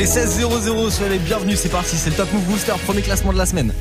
Allez, 16-0-0, soyez les bienvenus, c'est parti, c'est le Top Move Booster, premier classement de la semaine.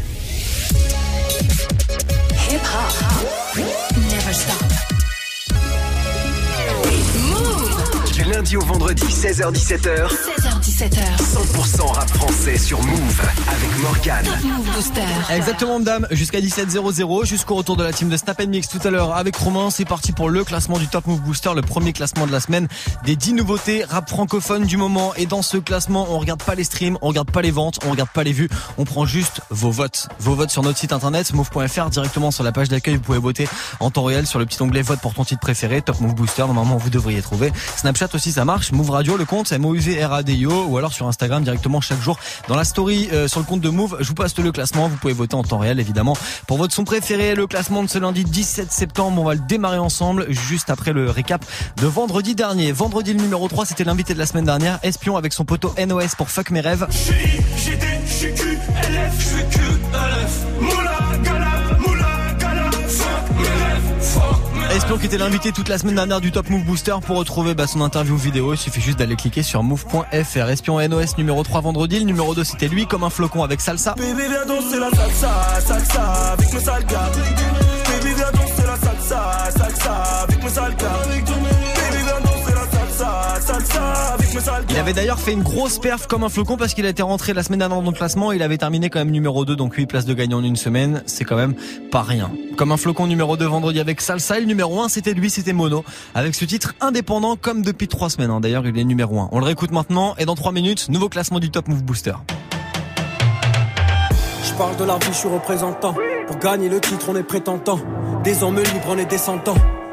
Lundi au vendredi, 16h-17h, 16h17h. 100% rap français sur Move avec Morgane. Top Move Booster. Exactement, madame, jusqu'à 17-0-0, jusqu'au retour de la team de Snap Mix tout à l'heure avec Romain. C'est parti pour le classement du Top Move Booster, le premier classement de la semaine des 10 nouveautés rap francophones du moment. Et dans ce classement, on regarde pas les streams, on regarde pas les ventes, on regarde pas les vues, on prend juste vos votes. Vos votes sur notre site internet, move.fr, directement sur la page d'accueil, vous pouvez voter en temps réel sur le petit onglet vote pour ton titre préféré, Top Move Booster. Normalement, vous devriez trouver. Snapchat aussi, ça marche. Move Radio, le compte, c'est M-O-U-V-R-A-D-I-O, ou alors sur Instagram directement chaque jour dans la story euh, sur le compte de Move. Je vous passe le classement. Vous pouvez voter en temps réel, évidemment, pour votre son préféré. Le classement de ce lundi 17 septembre, on va le démarrer ensemble juste après le récap de vendredi dernier. Vendredi, le numéro 3, c'était l'invité de la semaine dernière, Espion avec son poteau NOS pour Fuck mes rêves. Espion qui était l'invité toute la semaine dernière du Top Move Booster pour retrouver bah, son interview vidéo. Il suffit juste d'aller cliquer sur move.fr. Espion NOS numéro 3 vendredi. Le numéro 2 c'était lui comme un flocon avec salsa. Il avait d'ailleurs fait une grosse perf comme un flocon parce qu'il été rentré la semaine dernière dans le classement. Il avait terminé quand même numéro 2, donc 8 places de gagnant en une semaine. C'est quand même pas rien. Comme un flocon numéro 2 vendredi avec Salsa. Et le numéro 1, c'était lui, c'était Mono. Avec ce titre indépendant comme depuis 3 semaines. hein. D'ailleurs, il est numéro 1. On le réécoute maintenant. Et dans 3 minutes, nouveau classement du Top Move Booster. Je parle de la je suis représentant. Pour gagner le titre, on est prétentant. Des hommes libres, on est descendants.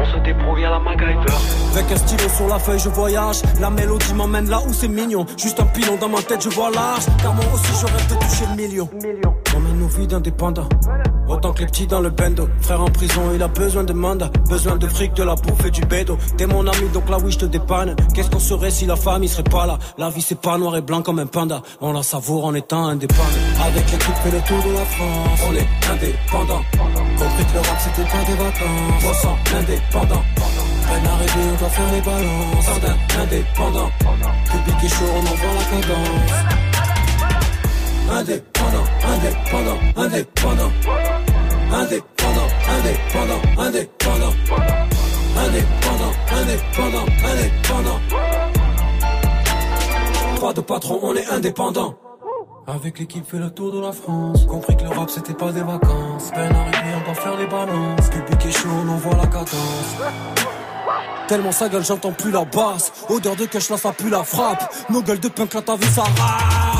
On se débrouille à la MacGyver. Avec un stylo sur la feuille, je voyage. La mélodie m'emmène là où c'est mignon. Juste un pilon dans ma tête, je vois large. Car moi aussi, je rêve de toucher le million. On mène nos vies d'indépendants. Autant que les petits dans le bendo. Frère en prison, il a besoin de mandat. Besoin de fric, de la bouffe et du bédo. T'es mon ami, donc là oui, je te dépanne. Qu'est-ce qu'on serait si la famille serait pas là? La vie, c'est pas noir et blanc comme un panda. On la savoure en étant indépendant. Avec l'équipe, fait le tour de la France. On est indépendant. Compris que le rap, c'était pas des vacances. 300 indépendant. Peine arrivée, on doit faire les balances. Jardin indépendant. Public est chaud, on envoie la cadence. Indépendant, indépendant, indépendant. Indépendant, indépendant, indépendant. Indépendant, indépendant, indépendant. Pas de patron, on est indépendant. Avec l'équipe fait le tour de la France. Compris que le rap c'était pas des vacances. Peine arrivée, on doit faire les balances. Public est chaud, on envoie la cadence. Tellement sa gueule, j'entends plus la basse. Odeur de cash, là ça pue la frappe. Nos gueules de punk, là t'as vu ça rap.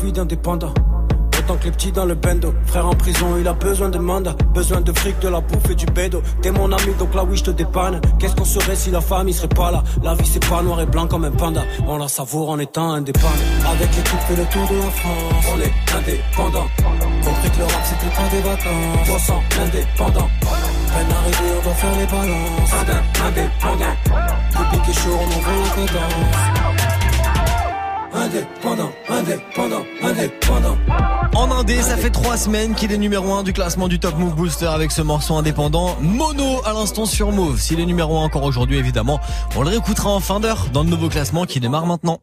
On vies d'indépendants. Autant que les petits dans le bendo. Frère en prison, il a besoin de mandat. Besoin de fric, de la bouffe et du bédo. T'es mon ami, donc là oui, je te dépanne. Qu'est-ce qu'on serait si la famille serait pas là? La vie, c'est pas noir et blanc comme un panda. On la savoure en étant indépendant. Avec l'équipe, fait le tour de la France. On est indépendant. Compris que le rap, c'était pas des vacances. 300 indépendant. Peine arrivée, on doit faire les balances. Indépendant. Public est chaud, on envoie la cadence. Indépendant, indépendant, indépendant. En Indé, ça fait trois semaines qu'il est numéro 1 du classement du Top Move Booster avec ce morceau indépendant Mono à l'instant sur Move. S'il est numéro 1 encore aujourd'hui, évidemment, on le réécoutera en fin d'heure dans le nouveau classement qui démarre maintenant.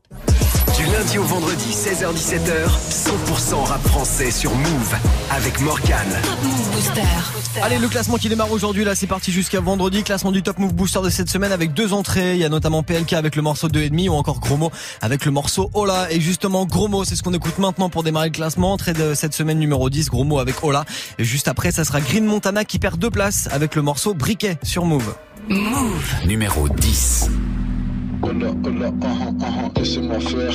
Du lundi au vendredi, 16h-17h, 100% rap français sur Move avec Morgane. Top Move Booster. Allez, le classement qui démarre aujourd'hui, là, c'est parti jusqu'à vendredi. Classement du Top Move Booster de cette semaine avec deux entrées. Il y a notamment PLK avec le morceau 2,5 ou encore Gromo avec le morceau Ola. Et justement, Gromo, c'est ce qu'on écoute maintenant pour démarrer le classement. Entrée de cette semaine numéro 10, Gromo avec Ola. Et juste après, ça sera Green Montana qui perd deux places avec le morceau Briquet sur Move. Move. Numéro 10. Hola, hola, ah ah ah ah, laissez-moi faire.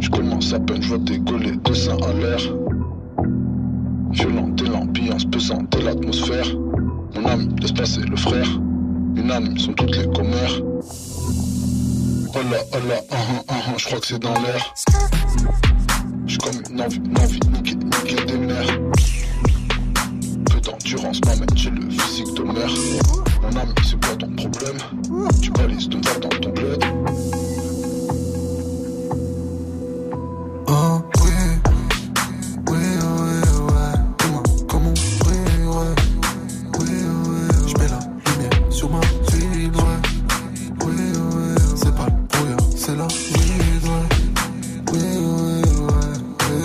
Je commence à peine, je vois décoller deux seins à l'air. Violente et l'ambiance pesante et l'atmosphère. Mon âme laisse passer le frère. Unanimes sont toutes les commères. Hola, hola, ah ah ah ah, je crois que c'est dans l'air. J'ai comme une envie, une envie niquer, niquer des mères. Peu d'endurance m'amène chez le physique de mère. Mon âme, c'est quoi ton problème? Me voir dans ton bled. Oh oui, oui, oui, ouais. Dis-moi comment brille, ouais. Oui, oui, je mets la lumière sur ma ville, ouais. Oui, oui, c'est pas le brouillard, c'est la vide, ouais. Oui, oui, ouais, oui,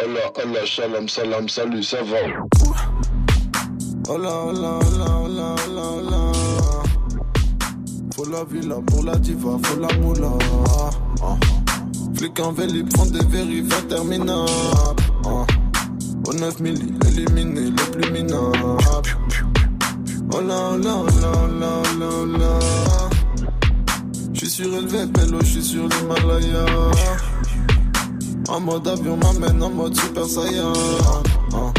ouais. Hola, shalom, salam, salut, ça va? Hola, hola, hola, villa pour la diva, faut la moula. Ah. Flic en vélib font des vérifs interminables. Ah. Au 9 milli, éliminé le plus minable. Hola, hola, hola, hola, hola, hola. J'suis surélevé, pélo, j'suis sur l'Himalaya. En mode avion m'amène en mode super saiyan. Ah.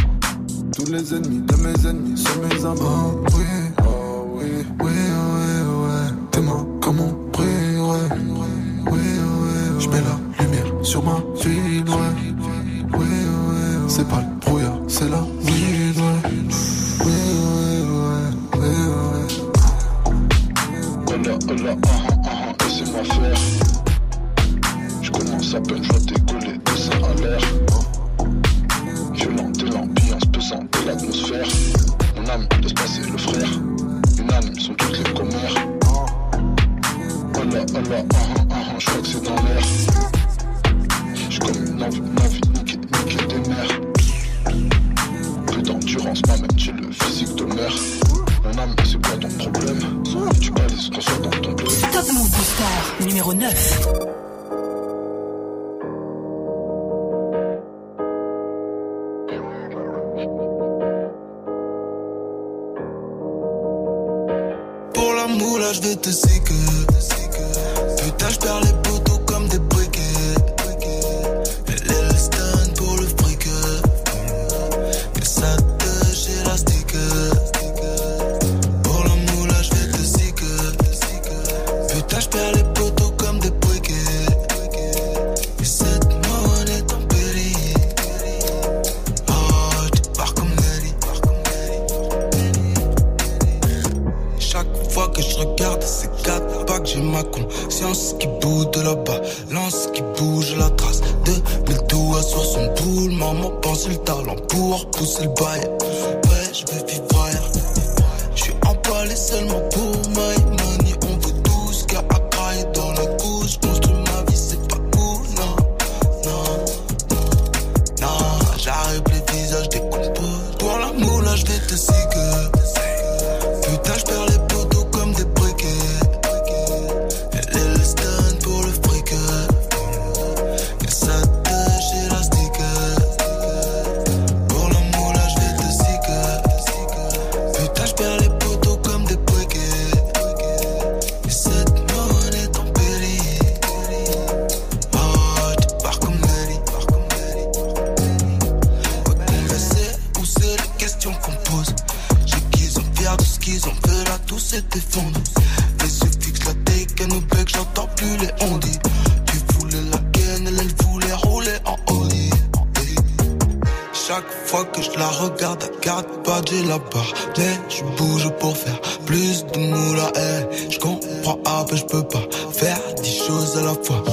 Tous les ennemis de mes ennemis sont mes. Oh oh oui, vais te que Putain, je perds les poteaux comme des briquets. Talent pour repousser le bail. La fois.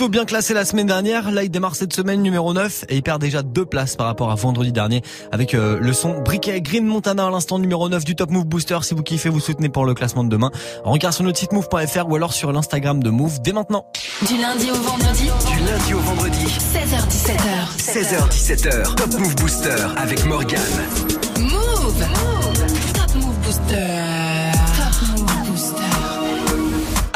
Plutôt bien classé la semaine dernière. Là, il démarre cette semaine numéro 9 et il perd déjà deux places par rapport à vendredi dernier avec euh, le son Briquet Green Montana à l'instant numéro 9 du Top Move Booster. Si vous kiffez, vous soutenez pour le classement de demain. Regarde sur notre site move.fr ou alors sur l'Instagram de Move dès maintenant. Du lundi au vendredi. Du lundi au vendredi. 16h17h. 16h17h. Top Move Booster avec Morgane. Move.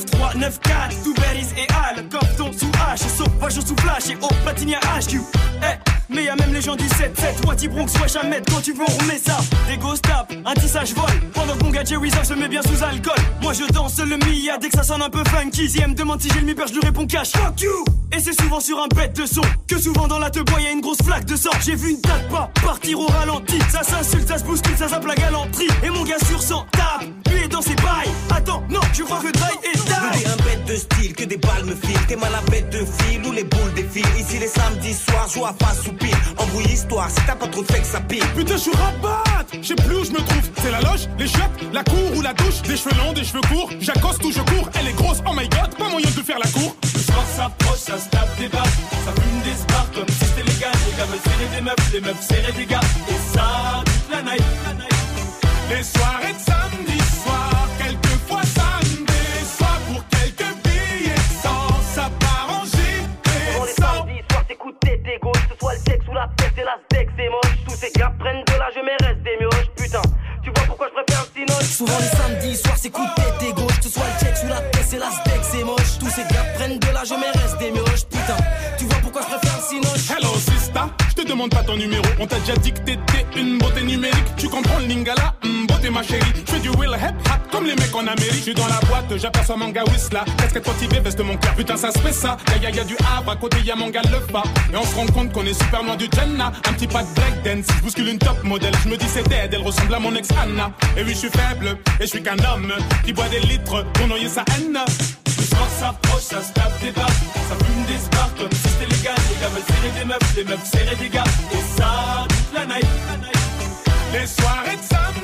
9-2, 9-3, 9-4 Tout et Al, Corton sous H Sauvage sous flash et au platine à HQ Eh, mais y'a même les gens du 7-7 Wati Bronx, wesh Ahmed, quand tu veux on remet ça. Des ghost tap, un tissage vol Pendant que mon gars Jerry se met bien sous alcool. Moi je danse le Mia dès que ça sonne un peu funky Si me demande si j'ai le mi je lui réponds cash. Fuck you! Et c'est souvent sur un bête de son Que souvent dans la te bois y'a une grosse flaque de sang. J'ai vu une date pas partir au ralenti. Ça s'insulte, ça se bouscule, ça zappe la galanterie. Et mon gars sur 100 tape, dans ses bails Attends, non, je crois que est T'es die un bête de style, que des balles me filent. T'es mal à bête de fil ou les boules défilent. Ici les samedis soirs, joue à face ou pile. Embrouille histoire, si t'as pas trop de fait que ça pile. Putain, je suis rabat Je sais plus où je me trouve. C'est la loge, les chiottes, la cour ou la douche. Des cheveux longs, des cheveux courts. J'accoste ou je cours. Elle est grosse, oh my god, pas moyen de faire la cour. Le soir s'approche, ça se tape des barres. Ça fume des spars comme si c'était légal. Les gars veulent serrer des meufs, les meufs serrer des gars. Et ça, toute la night. Les soirées de samedi le ou la tête, c'est la steak, c'est moche. Tous ces gars prennent de l'âge, mais restent des mioches. Putain, tu vois pourquoi je préfère le cinoche Souvent les samedis soirs c'est coup de tête et gauche Que ce soit le check sous la tête c'est la steak c'est moche. Tous ces gars prennent de l'âge mais restent des mioches. Putain tu vois pourquoi je préfère le Hello te demande pas ton numéro. On t'a déjà dit que t'étais une beauté numérique. Tu comprends le lingala, hum, beauté ma chérie. Je fais du will hip hop comme les mecs en Amérique. Je suis dans la boîte, j'aperçois mon gars Whistla. Casquette motivée, veste mon cœur. Putain, ça se fait ça. Y'a y, y a du Havre, à côté y a mon gars le pas. Et on se rend compte qu'on est super loin du Jenna. Un petit pas de breakdance, je bouscule une top modèle. Je me dis c'est dead, elle ressemble à mon ex Anna. Et oui, je suis faible, et je suis qu'un homme qui boit des litres pour noyer sa haine. Le soir s'approche, ça se tape des barres, ça fume des spars comme si c'était légal. Les gars veulent serrer des meufs, les meufs serrer des gars. Et ça, la night. Les soirées de samedi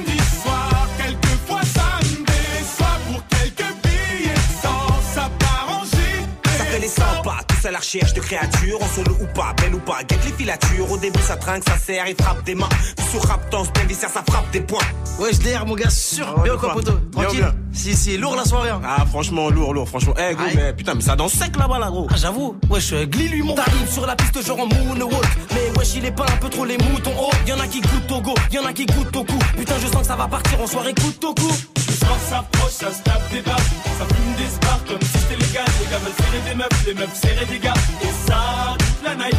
la recherche de créatures, en solo ou pas, belle ou pas, guette les filatures. Au début ça trinque, ça serre, il frappe des mains. Puis sur rap, danse, bien viscère, ça frappe des points. Ouais je mon gars sûr Ah ouais, Bien de quoi Bien, Tranquille bien. Si si lourd la soirée hein. Ah franchement lourd, lourd, franchement. Eh gros, mais putain, mais ça danse sec là-bas là gros. Ah j'avoue, wesh, euh, glis lui mon T'arrives sur la piste genre en moonwalk Mais wesh il est pas un peu trop les moutons Oh, y'en a qui goûtent au go, y'en a qui goûtent au cou Putain je sens que ça va partir en soirée coup au cou Le soir s'approche, ça se tape des barres, ça fume des spars comme si c'était légal. Les gars veulent serrer des meufs, les meufs serrer des gars. Et ça, toute la night.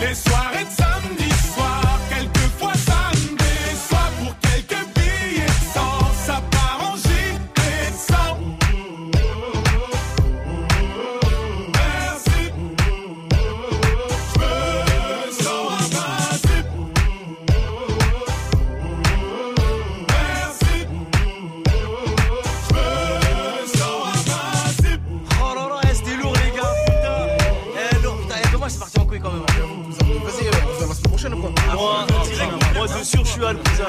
Les soirées de samedi suis à le cousin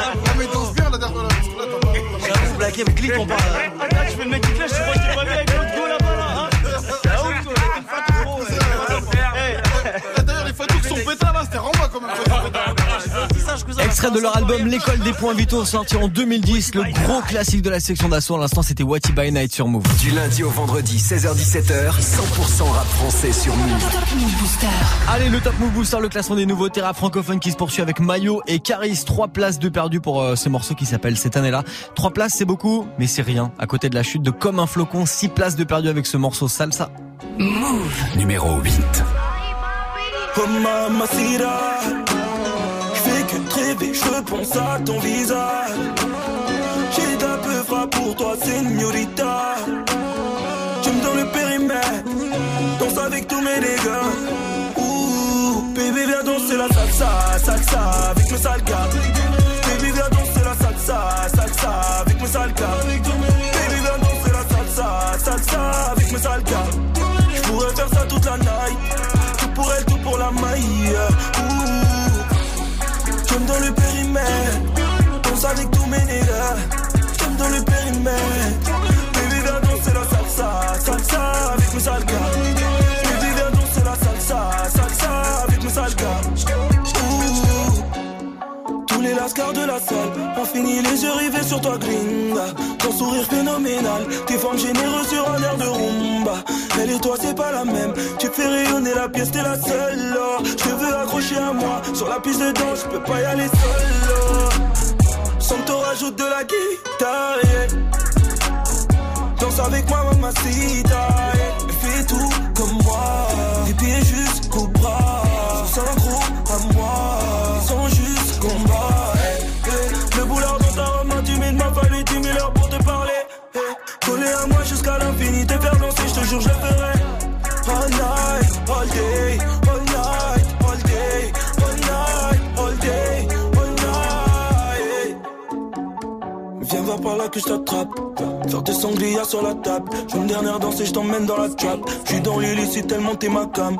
Ah, mais danse bien la dernière là, pas- J'avoue, blagué, mais clique on parle. Attends, tu fais le mec qui clash, tu crois que t'es pas bien avec l'autre go là-bas là hein. Ah ouf, toi, t'es une femme trop, Eh, D'ailleurs, les fatous qui sont pétards là, c'était Ramba quand même. Extrait de leur album L'école des points vitaux sorti en 2010, le gros classique de la section d'assaut. À l'instant, c'était What by Night sur Move. Du lundi au vendredi, 16h17h, 100% rap français sur Move. Top Move Booster. Allez, le Top Move Booster, le classement des nouveautés rap francophones qui se poursuit avec Mayo et Caris. Trois places de perdu pour euh, ce morceau qui s'appelle cette année-là. Trois places, c'est beaucoup, mais c'est rien. À côté de la chute de Comme un flocon, six places de perdu avec ce morceau salsa. Move. Numéro 8. Mamacita, je repense à ton visage. J'ai d'un peu frappe pour toi, señorita. Tu me donnes le périmètre, danse avec tous mes dégâts. Ouh, baby, viens danser la salsa, salsa avec mes sales gars. Baby, viens danser la salsa, salsa avec mes sales gars. Baby, viens danser la salsa, salsa avec mes sales gars. Je pourrais faire ça toute la night, tout pour elle, tout pour la maille. Donnes le périmètre, danse avec tous mes nègres. Tu me donnes le périmètre, baby, viens danser la salsa, salsa avec mes sales Lascars de la salle ont fini les yeux rivés sur toi, gringa. Ton sourire phénoménal, tes formes généreuses sur un air de rumba. Elle et toi, c'est pas la même. Tu fais rayonner la pièce, t'es la seule. Je veux accrocher à moi. Sur la piste de danse, je peux pas y aller seul. Sans que t'en de la guitare. Danse avec moi, mamacita. yeah. Fais tout comme moi. Tes pieds jusqu'au bras. L'infini, te faire danser, je te jure, je le ferai. All night, all day, all night, all day, all night, all day, all night. Viens voir par là que je t'attrape. Faire des sangliers sur la table. Je une dernière danse et je t'emmène dans la trap. Je suis dans l'illicite tellement t'es ma cam.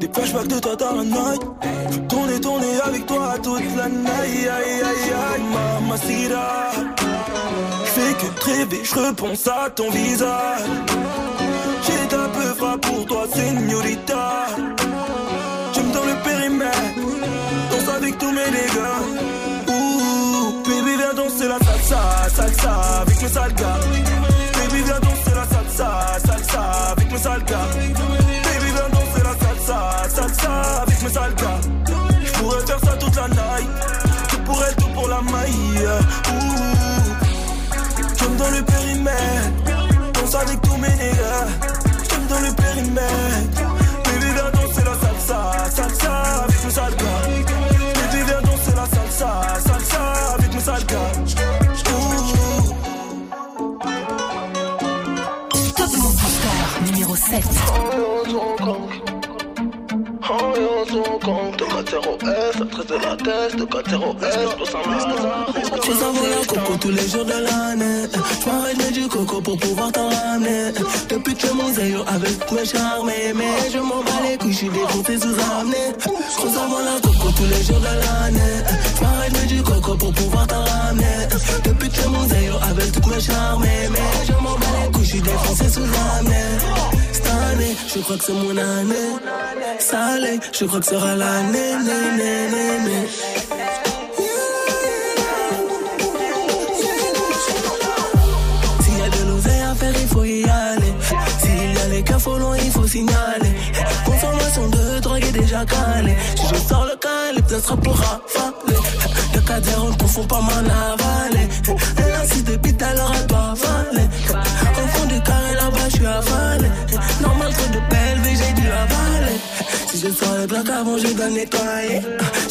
Des flashbacks de toi dans la night. Je tourner, tourner avec toi toute la night. Aïe, aïe, aïe, mamacita. Fais que rêver, je repense à ton visage. J'ai un peu pour toi, señorita. Tu me donnes le périmètre. Danse avec tous mes dégâts. Ouh, baby, viens danser la salsa, salsa avec mes sales gars. Baby, viens danser la salsa, salsa avec mes sales gars. Baby, viens danser la salsa, salsa avec mes sales gars. Je pourrais faire ça toute la night. Tout pour elle, tout pour la maille. Donnes le périmètre. Danse avec tous mes nègres. Tu me donnes le périmètre. Baby, viens danser la salsa, salsa avec mes sales gars. Baby, viens danser la salsa, salsa avec mes sales gars. Top Move Booster numéro 7. Tu savais la coco tous les jours de l'année. Je m'arrête mais du coco pour pouvoir t'en ramener. Depuis que mon zéro avec mes charmes, mais je m'en bats les couilles, je suis défoncé sous amené. Je savais la coco tous les jours de l'année. Je m'arrête mais du coco pour pouvoir t'en ramener. Depuis que mon zéro avec toutes mes charmes, mais je m'en bats les couilles, je suis défoncé sous amené. Je crois que c'est mon année. Salé, je crois que sera l'année, né, né, né. S'il y a de l'oseille à faire, il faut y aller. S'il y a les cas loin, il faut signaler. Consommation de drogue est déjà calée. Si je sors le calibre, ça sera pour rafaler. Le 4 0 ne confond pas m'en avaler. Elle depuis tout à l'heure, elle avaler. Au fond du carré là-bas, je suis avalé. De j'ai dû avaler. Si je sors le bloc avant, je dois nettoyer.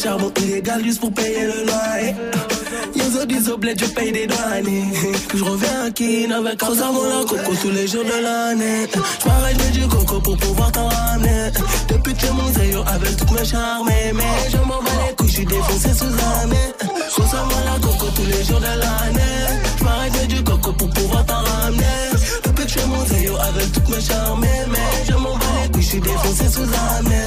Charbon illégal juste pour payer le loyer. Yozo dis au bled, je paye des douaniers. Puis je reviens à Kin avec un savon la coco tous les jours de l'année. Je m'arrête mais du coco pour pouvoir t'en ramener. Depuis que mon avec toutes mes charmes, mais je m'en bats les couilles, je suis défoncé sous année. Je savon la coco tous les jours de l'année. Je m'arrête du coco pour pouvoir t'en ramener. Depuis que mon zéro avec toutes mes charmes, mais je suis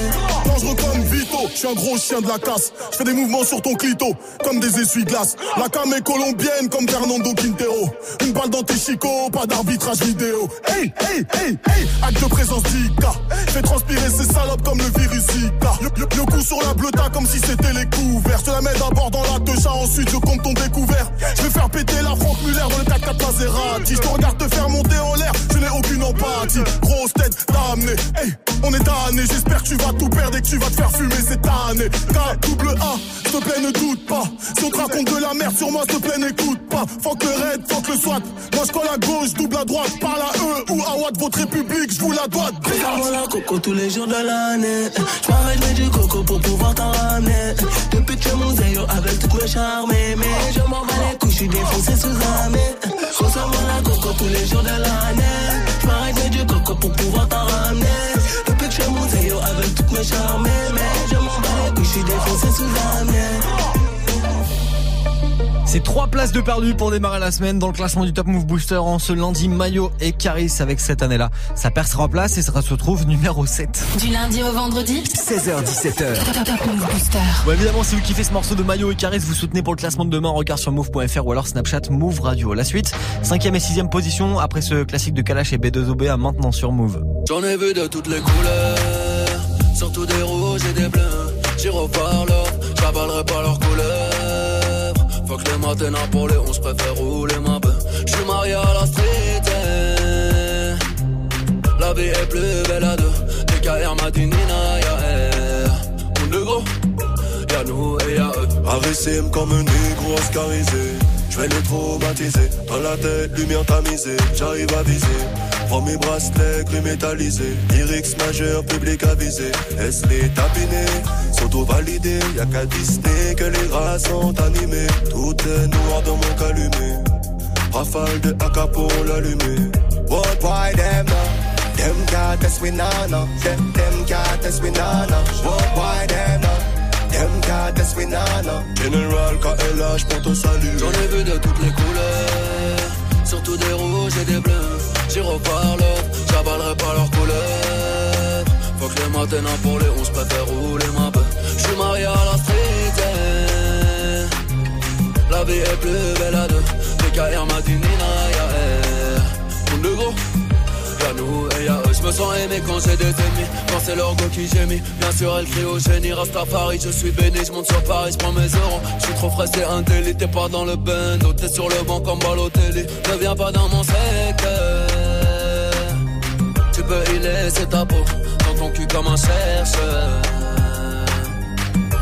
je suis un gros chien de la casse. Je fais des mouvements sur ton clito, comme des essuie-glaces. La cam est colombienne, comme Fernando Quintero. Une balle dans tes chicots, pas d'arbitrage vidéo. Hey, hey, hey, hey, acte de présence d'Ika. Fais transpirer ces salopes comme le virus Zika. Le, le- coup sur la bleuta comme si c'était les couverts. Je la mets d'abord dans la techa, ensuite je compte ton découvert. Je vais faire péter la Franck Muller dans le 4 4 Maserati. Je te regarde te faire monter en l'air, je n'ai aucune empathie. Grosse tête, t'as amené. Hey, on est tanné, j'espère que tu vas tout perdre et que tu vas te faire fumer cette année. K, double A, s'il plaît, ne doute pas. Si on te raconte de la merde sur moi, s'il plaît, n'écoute pas. Fuck le raid, fuck le SWAT. Moi, je colle à gauche, double à droite. Parle à eux ou à Watt, votre république, je vous la dois. La coco tous les jours de l'année. Je m'arrête mais du coco pour pouvoir t'en ramener. Depuis que mon zéro avec toutes mes charmer, mais je m'en bats les couilles, je suis défoncé sous un. Consomme la coco tous les jours de l'année. J'm'arrête du coco pour pouvoir t'en ramener. Depuis que je suis monté, yo, avec toutes mes charmées, mais je m'en bats couilles, je suis défoncé sous un mais. C'est trois places de perdu pour démarrer la semaine dans le classement du Top Move Booster en ce lundi. Mayo et Caris avec cette année-là. Ça perd trois places et ça se retrouve numéro 7. Du lundi au vendredi 16h17h. Top Move Booster. Bon, évidemment, si vous kiffez ce morceau de Mayo et Caris, vous soutenez pour le classement de demain. Regard sur move.fr ou alors Snapchat Move Radio. La suite, cinquième et sixième position après ce classique de Kalash et B2OB à maintenant sur Move. J'en ai vu de toutes les couleurs, surtout des rouges et des bleus. J'y reparle, j'avalerai pas leurs couleurs. Faut que les matins pour les 11 préfère rouler ma peu. J'suis marié à la street. eh. La vie est plus belle à deux. DKR Madinina, y'a air. Mon négro, y'a nous et y'a eux. Arissime comme un négro oscarisé. Je vais les traumatiser. Dans la tête, lumière tamisée. J'arrive à viser. Prends mes bracelets gris métallisés. Lyrics majeur, public avisé. Laisse les tapiner. S'auto-valider? Y'a qu'à Disney que les rats sont animés. Tout est noir dans mon calumet. Rafale de AK pour l'allumer. What why them me now, no. Them, can't test me now, no. General KLH pour ton salut. J'en ai vu de toutes les couleurs, surtout des rouges et des bleus. J'y reparle, j'avalerai pas leurs couleurs. Faut que les matins pour les 11 préfère rouler ma peu. J'suis marié à la street. eh. La vie est plus belle à deux. DKR Madinina, y'a air. Mon négro, y'a nous et y'a eux. J'me sens aimé quand j'ai des ennemis. Quand c'est leur go qui gémit. Bien sûr, elle crie au génie. Rastafari, je suis béni. J'monte sur Paris, j'prends mes euros. J'suis trop frais, c'est un délit. T'es pas dans le bando. T'es sur le banc comme Balotelli. Ne viens pas dans mon secteur. Peux y laisser ta peau. Dans ton cul comme un chercheur.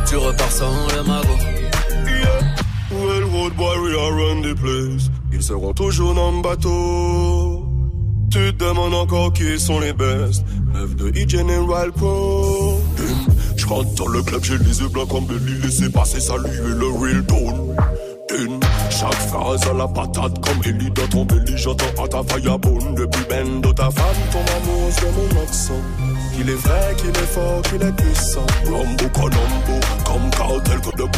Tu repars sans le magot. Well, road warrior run the place. Ils seront toujours dans le bateau. Tu te demandes encore qui sont les best. Neuf de E-General Pro. Je rentre dans le club, j'ai les yeux blancs comme Belly. Laissez passer, saluer le real tone. Chaque phrase à la patate comme Ellie dans ton belly. À ta firebone depuis bendo. Ta femme tombe amoureuse de mon accent. Qu'il est vrai, qu'il est fort, qu'il est puissant. Rambo, Colombo, comme cartel que de beaux.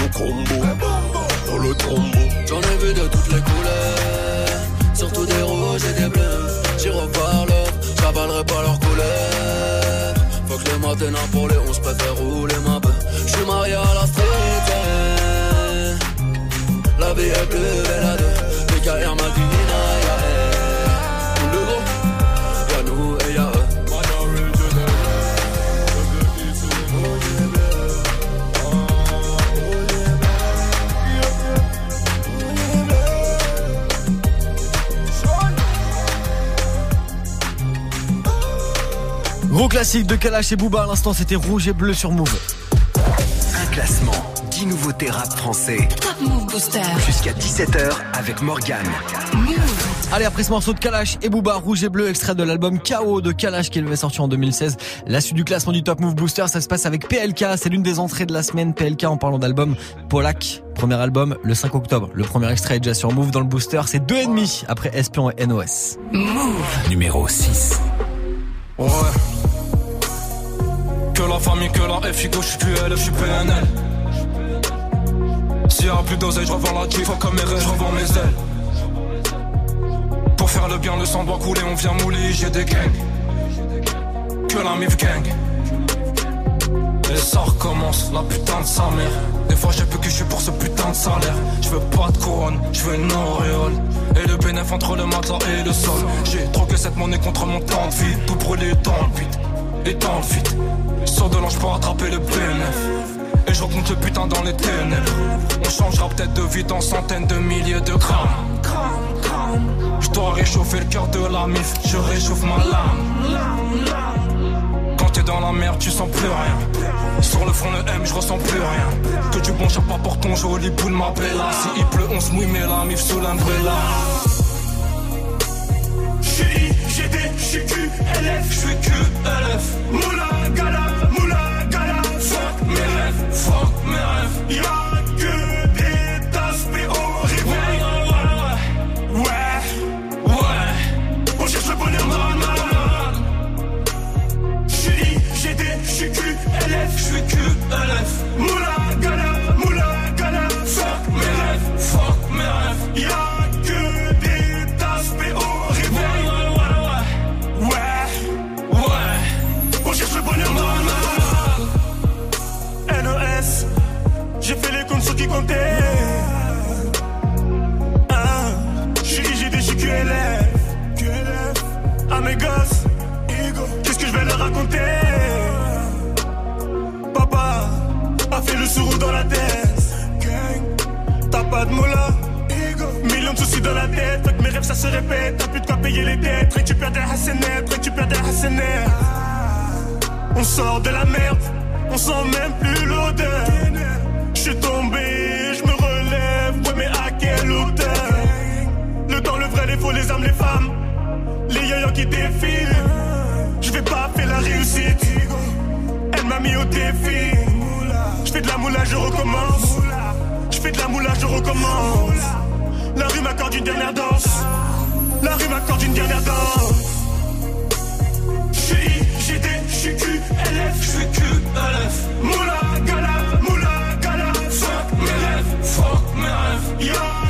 Dans le tombeau. J'en ai vu de toutes les couleurs, surtout des rouges et des bleus. J'y reparle, j'avalerai pas leurs couleurs. Faut que les matins pour les 11 préfère rouler ma peu. J'suis marié à la street. Y'a gros, y'a nous et y'a eux. Gros classique de Kalash et Booba à l'instant, c'était rouge et bleu sur Move. Un classement, 10 nouveautés rap français. Top Move Booster. Jusqu'à 17h avec Morgane. Allez, après ce morceau de Kalash et Booba, rouge et bleu, extrait de l'album KO de Kalash qui avait sorti en 2016. La suite du classement du Top Move Booster, ça se passe avec PLK. C'est l'une des entrées de la semaine. PLK en parlant d'album. Polak, premier album, le 5 octobre. Le premier extrait est déjà sur Move dans le booster. C'est deux et demi après Espion et NOS. Numéro 6. Ouais. Que la famille, que la je suis plus LF, je suis PNL. S'il y a plus d'oseille, je revends la faut comme mes rêves, je revends mes ailes. Pour faire le bien, le sang doit couler, on vient mouler, j'ai des gangs. Que la mif gang. Et ça recommence, la putain de sa mère. Des fois j'ai peu que je suis pour ce putain de salaire. Je veux pas de couronne, je veux une auréole. Et le bénéf entre le matelas et le sol. J'ai troqué cette monnaie contre mon temps de vie. Tout brûlé dans le vide, et dans le vide. Sur de l'ange pour attraper le bénéf. Je rencontre le putain dans les ténèbres. On changera peut-être de vie dans centaines de milliers de grammes. Je dois réchauffer le cœur de la mif, je réchauffe ma lame. Quand t'es dans la merde, tu sens plus rien. Sur le front, le M, je ressens plus rien. Que du bon chapeau pour ton joli boule m'appelle là. Si il pleut, on se mouille, mais la mif sous l'umbrella. J'suis GD, j'suis QLF, j'suis QLF. Moula gala, moula gala. Fuck mes rêves, fuck mes rêves. Y'a que pas de. Millions de soucis dans la tête, mes rêves ça se répète. T'as plus de quoi payer les dettes, récupère des hassenettes, récupère des hassenettes. On sort de la merde, on sent même plus l'odeur. Je suis tombé, je me relève, ouais mais à quelle hauteur? Le temps, le vrai, les faux, les âmes, les femmes, les yoyos qui défilent. Je vais pas faire la réussite, elle m'a mis au défi. Je fais de la moula, je recommence. Je fais de la moula, je recommence. La rue m'accorde une dernière danse. La rue m'accorde une dernière danse. J'suis GD, j'suis QLF, j'suis QLF. Moula, gala, moula, gala. Fuck mes rêves, fuck mes rêves. Y'a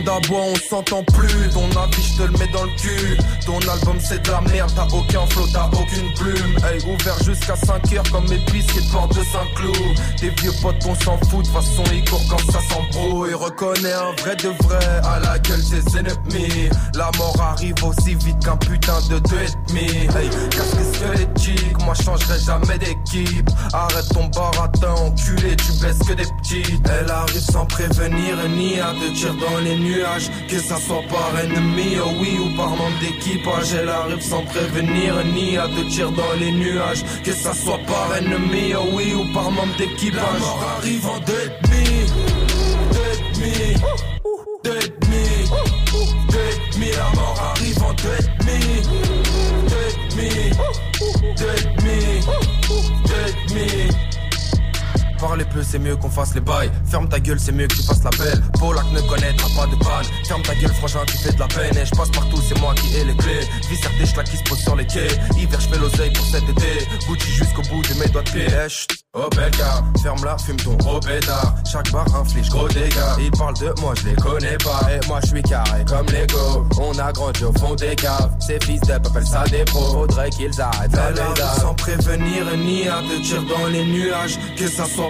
monde aboie, on s'entend plus. Ton avis, je te le mets dans le cul. Ton album, c'est de la merde. T'as aucun flow, t'as aucune plume. Hey, ouvert jusqu'à 5 heures comme épice qui te porte de Saint-Cloud. Tes vieux potes, on s'en fout. De façon, ils courent quand ça s'embrouille. Reconnais un vrai de vrai à la gueule des ennemis. La mort arrive aussi vite qu'un putain de deux et demi. Hey, casse les squelettiques. Moi, changerai jamais d'équipe. Arrête ton baratin, enculé. Tu baisses que des petites. Elle arrive sans prévenir ni à te tirer dans les Que ça soit par ennemi, oh oui, ou par membre d'équipage. Elle arrive sans prévenir ni à te tirer dans les nuages. Que ça soit par ennemi, oh oui, ou par membre d'équipage. La mort arrive en deux et demi Deux et demi Deux et demi. Deux La mort arrive en deux et demi. Deux et Deux Parler peu, c'est mieux qu'on fasse les bails. Ferme ta gueule, c'est mieux que tu fasses la belle. Polak ne connaîtra pas de panne. Ferme ta gueule, frangin, tu fais de la peine. Et je passe partout, c'est moi qui ai les clés. Vis des qui se posent sur les quais. Hiver, je fais l'oseille pour cet été. Gucci jusqu'au bout de mes doigts de pied. Eh. Oh Belka, ferme la, fume ton pétard. Chaque bar inflige gros dégâts. Ils parlent de moi, je les connais pas. Et moi, je suis carré comme Lego. On a grandi au fond des caves. Ces fils d'up appellent ça des pros. Faudrait qu'ils arrêtent la. Sans prévenir ni à te tirer dans les nuages. Que ça soit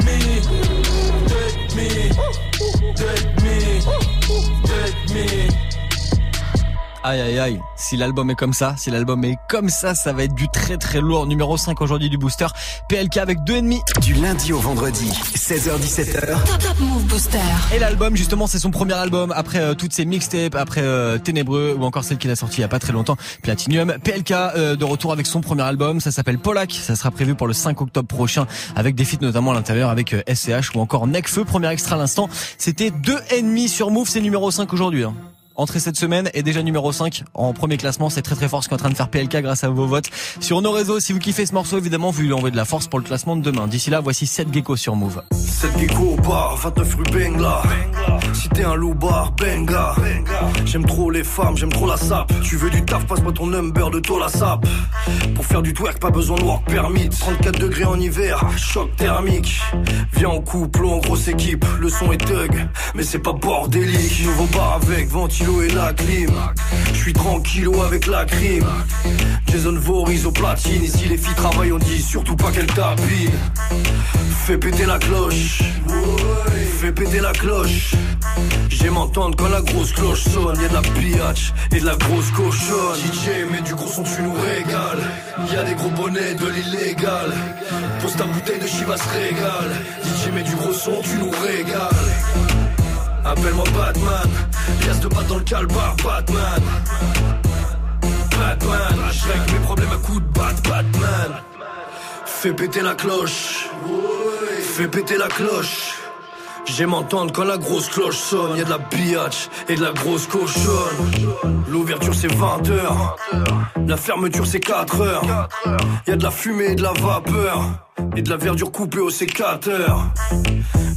Aïe aïe aïe, si l'album est comme ça, si l'album est comme ça, ça va être du très très lourd. Numéro 5 aujourd'hui du booster, PLK avec 2,5. Du lundi au vendredi, 16h17h. Top, top Move Booster. Et l'album justement c'est son premier album après euh, toutes ses mixtapes, après euh, Ténébreux ou encore celle qu'il a sortie il y a pas très longtemps, Platinum. PLK euh, de retour avec son premier album, ça s'appelle Polak, ça sera prévu pour le 5 octobre prochain avec des feats notamment à l'intérieur avec euh, SCH ou encore Necfeu. Premier extra à l'instant, c'était 2,5 sur Move, c'est numéro 5 aujourd'hui. Hein. Entrée cette semaine est déjà numéro 5 en premier classement. C'est très très fort ce qu'est en train de faire PLK grâce à vos votes sur nos réseaux. Si vous kiffez ce morceau, évidemment, vous lui envoyez de la force pour le classement de demain. D'ici là, voici 7 geckos sur Move. 7 geckos au bar, 29 rue Bengla. Si t'es un loubar, benga. J'aime trop les femmes, j'aime trop la sape. Tu veux du taf, passe-moi ton number de toi la sape. Pour faire du twerk, pas besoin de work permit. 34 degrés en hiver, choc thermique. Viens en couple ou en grosse équipe. Le son est thug, mais c'est pas bordélique. Nouveau bar avec ventilo et la clim. Je suis tranquillo avec la crime. Jason Voorhees au platine. Ici les filles travaillent, on dit surtout pas qu'elles tapinent. Fais péter la cloche. Fais péter la cloche. J'aime entendre quand la grosse cloche sonne. Y'a de la pillage et de la grosse cochonne. DJ, mais du gros son, tu nous régales. Y'a des gros bonnets de l'illégal. Pose ta bouteille de Chivas régale. DJ, mais du gros son, tu nous régales. Appelle-moi Batman, pièce de batte dans le calbar, Batman. Batman, je règle mes problèmes à coups de bat, Batman. Fais péter la cloche, fais péter la cloche. J'aime entendre quand la grosse cloche sonne, y de la biatch et de la grosse cochonne. L'ouverture c'est 20h, la fermeture c'est 4h. Y a de la fumée et de la vapeur, et de la verdure coupée au sécateur.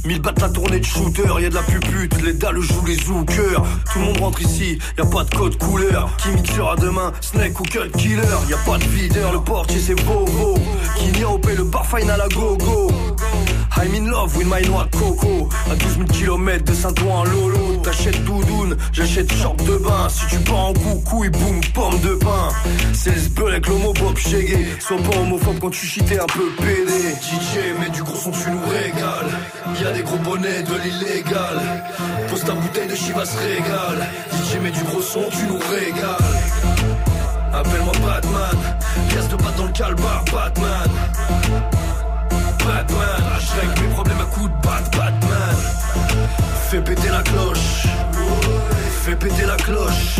Mille battent la tournée de shooter, y a de la pupute, les dalles jouent les zookers. Tout le monde rentre ici, y a pas de code couleur. Qui mixera demain, Snake ou Cut Killer? Y a pas de videur, le portier c'est Bobo. Qui au le bar fine à la go-go. I'm in love with my noix coco. À 12 000 km de Saint-Ouen Lolo. T'achètes doudoune, j'achète short de bain. Si tu pars en coucou et boum, pomme de pain. C'est le avec l'homo pop chégué. Sois pas homophobe quand tu chitais un peu pédé. DJ, mets du gros son, tu nous régales. Y'a des gros bonnets de l'illégal. Pose ta bouteille de Chivas régale. DJ, mets du gros son, tu nous régales. Appelle-moi Batman. Pièce de patte dans le calbar, Batman. Batman, je mes problèmes à coups de bat, Batman. Fais péter la cloche, fais péter la cloche.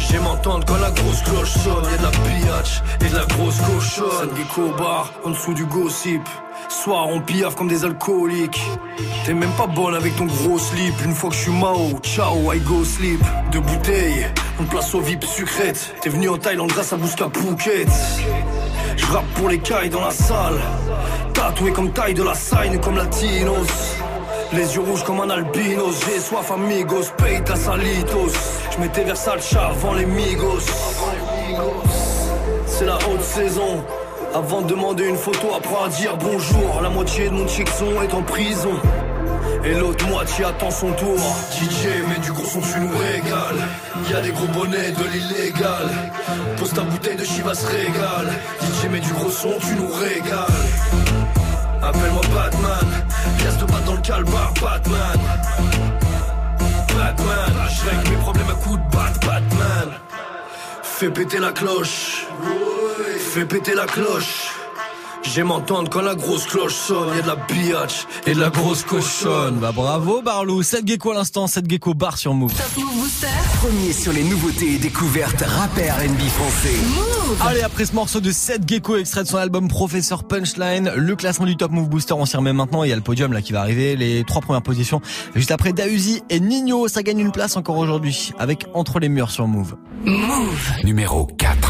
J'aime entendre quand la grosse cloche sonne, y'a de la pillache et de la grosse cochonne. Gecko bar, en dessous du gossip. Soir on piaffe comme des alcooliques. T'es même pas bonne avec ton gros slip. Une fois que je suis Mao, ciao, I go sleep. Deux bouteilles, on place au VIP sucrète. T'es venu en Thaïlande grâce à Bouska Phuket. Je rappe pour les cailles dans la salle. Tatoué comme taille de la sign, comme latinos. Les yeux rouges comme un albinos. J'ai soif amigos, paye ta salitos. Je m'étais Versace avant les migos. C'est la haute saison. Avant de demander une photo, apprends à dire bonjour. La moitié de mon son est en prison. Et l'autre moitié attend son tour. DJ, mais du gros son, tu nous régales. Y'a des gros bonnets de l'illégal. Pose ta bouteille de Chivas régale. DJ, mais du gros son, tu nous régales. Appelle-moi Batman. Pièce de batte dans le calbar, Batman. Batman. Je mes problèmes à coups de bat, Batman. Fais péter la cloche. Fais péter la cloche. J'aime entendre quand la grosse cloche sonne, y a de la biatch et de la grosse cochonne. Bah bravo Barlou, 7 gecko à l'instant, 7 gecko bar sur Move. Premier sur les nouveautés et découvertes rappeurs NB français. Allez, après ce morceau de 7 gecko extrait de son album Professeur Punchline, le classement du Top Move Booster, on s'y remet maintenant, il y a le podium là qui va arriver, les trois premières positions. Juste après Dausi et Nino, ça gagne une place encore aujourd'hui avec Entre les murs sur Move. Move numéro 4.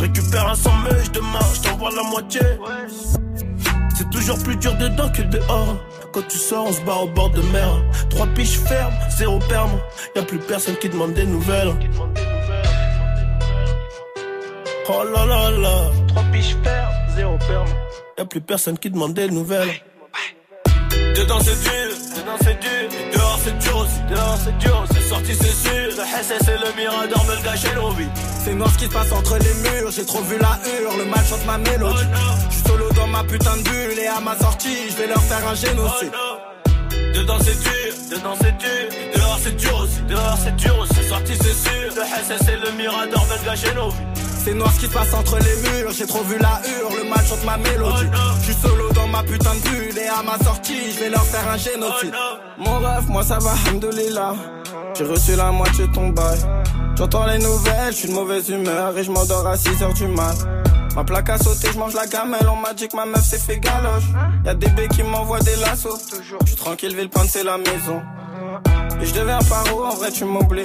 je récupère un sans mèche de marche, t'envoie la moitié. C'est toujours plus dur dedans que dehors. Quand tu sors, on se barre au bord de mer. Trois piches fermes, zéro perme. Y'a plus personne qui demande des nouvelles. Oh là là là. Trois piches fermes, zéro perme. Y'a plus personne qui demande des nouvelles. Dedans c'est dur, dedans c'est dur. Dehors c'est dur aussi, dehors c'est dur. C'est sorti c'est sûr. Le SS et le Mirador me le gâcher l'envie. C'est noir ce qui se passe entre les murs. J'ai trop vu la hurle, le mal chante ma mélodie. Je suis solo dans ma putain de bulle et à ma sortie, je vais leur faire un génocide. Dedans c'est dur, dedans c'est dur. Dehors c'est dur aussi, dehors c'est dur aussi. C'est sorti c'est sûr. Le SS et le Mirador me le gâcher l'envie. C'est noir ce qui se passe entre les murs, j'ai trop vu la hurle, le mal chante ma mélodie. Je suis solo dans ma putain de bulle et à ma sortie, je vais leur faire un génocide. Mon rêve, moi ça va, hamdoulilah. J'ai reçu la moitié de ton bail. J'entends les nouvelles, je suis de mauvaise humeur et je à 6h du mat. Ma plaque a sauté, je la gamelle, on m'a dit que ma meuf s'est fait galoche. Y'a des bébés qui m'envoient des lassos. Je suis tranquille, Villepinte c'est la maison. Et je deviens paro, en vrai tu m'oublies.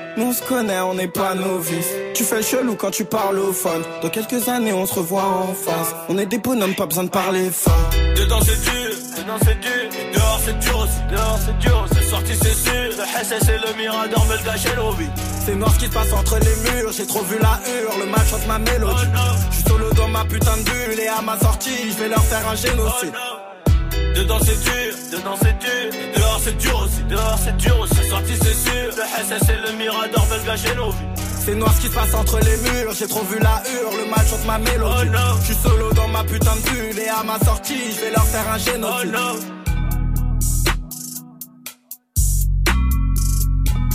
Nous on se connaît, on n'est pas novices. Tu fais chelou quand tu parles au phone. Dans quelques années, on se revoit en face. On est des bonhommes, pas besoin de parler fort. Dedans c'est dur, dedans c'est dur. dehors c'est dur aussi, dehors c'est dur. C'est sorti, c'est sûr. Le SS et le Mirador me le gâcher l'envie. C'est noir ce qui se passe entre les murs, j'ai trop vu la hure, le mal chante ma mélodie. Je suis solo dans ma putain de bulle et à ma sortie, je vais leur faire un génocide. Dedans c'est dur, dedans c'est dur, dehors c'est dur aussi, dehors c'est dur aussi. Sorti c'est sûr, le SS et le Mirador veulent gâcher nos vies. C'est noir ce qui se passe entre les murs, j'ai trop vu la hure, le mal chante ma mélodie. Je suis solo dans ma putain de bulle et à ma sortie, je vais leur faire un génocide.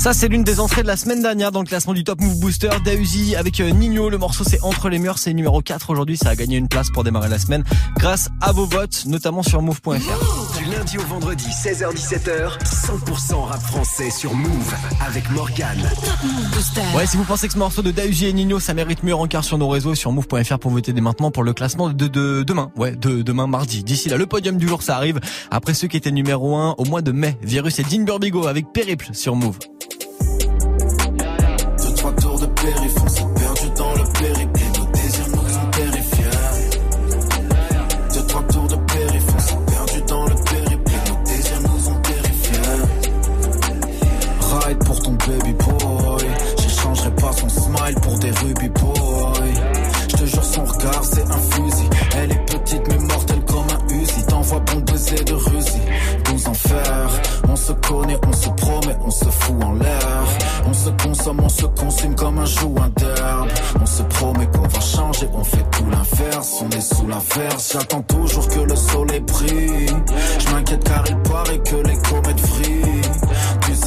Ça, c'est l'une des entrées de la semaine dernière dans le classement du Top Move Booster. Dausi avec euh, Nino. Le morceau, c'est Entre les murs. C'est numéro 4 aujourd'hui. Ça a gagné une place pour démarrer la semaine grâce à vos votes, notamment sur move.fr. Du lundi au vendredi, 16h-17h, 100% rap français sur Move avec Morgan. Ouais, si vous pensez que ce morceau de Dausi et Nino, ça mérite mieux rencard sur nos réseaux, sur move.fr pour voter dès maintenant pour le classement de, de demain. Ouais, de demain mardi. D'ici là, le podium du jour, ça arrive. Après ceux qui étaient numéro 1 au mois de mai. Virus et Dean Burbigo avec Périple sur Move. Connaît, on se promet, on se fout en l'air. On se consomme, on se consume comme un joint d'herbe. On se promet qu'on va changer, on fait tout l'inverse. On est sous l'averse, j'attends toujours que le soleil brille. Je m'inquiète car il paraît que les comètes vrillent.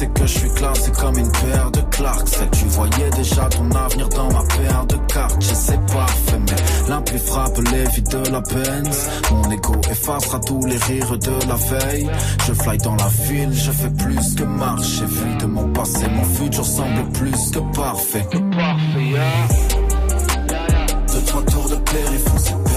Sais que je suis classé comme une paire de Clarks. Tu voyais déjà ton avenir dans ma paire de cartes. Je sais parfait, mais l'impli frappe les vies de la Benz. Mon ego effacera tous les rires de la veille. Je fly dans la ville, je fais plus que marcher. Vu de mon passé, mon futur semble plus que parfait. Deux, trois tours de périph',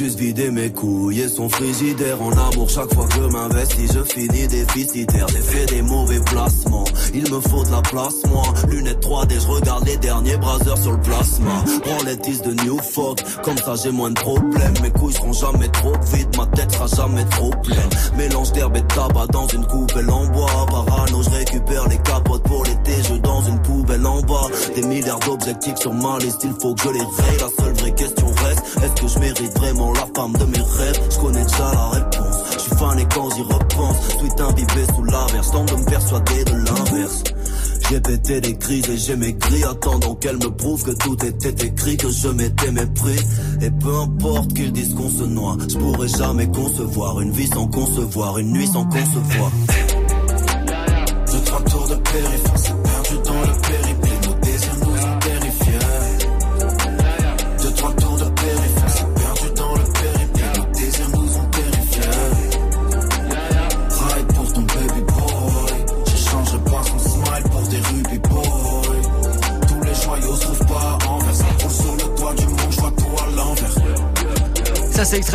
juste vider mes couilles et son frigidaire. En amour chaque fois que m'investis je finis déficitaire. J'ai fait des mauvais placements. Il me faut de la place moi. Lunettes 3D je regarde les derniers brasers sur le plasma. Branlettiste de New Folk comme ça j'ai moins de problèmes. Mes couilles seront jamais trop vides ma tête sera jamais trop pleine. Mélange d'herbe et de tabac dans une coupelle en bois. Parano je récupère les capotes pour l'été. Je dans une poubelle en bas. Des milliards d'objectifs sur ma liste il faut que je les raye la seule vraie question reste est-ce que je mérite vraiment la femme de mes rêves. Je connais déjà la réponse. Je suis fan et quand j'y repense. Tweet imbibé sous l'averse Tente de me persuader de l'inverse. J'ai pété des crises et j'ai maigri. Attendant qu'elle me prouve que tout était écrit Que je m'étais mépris. Et peu importe qu'ils disent qu'on se noie Je pourrais jamais concevoir Une vie sans concevoir Une nuit sans concevoir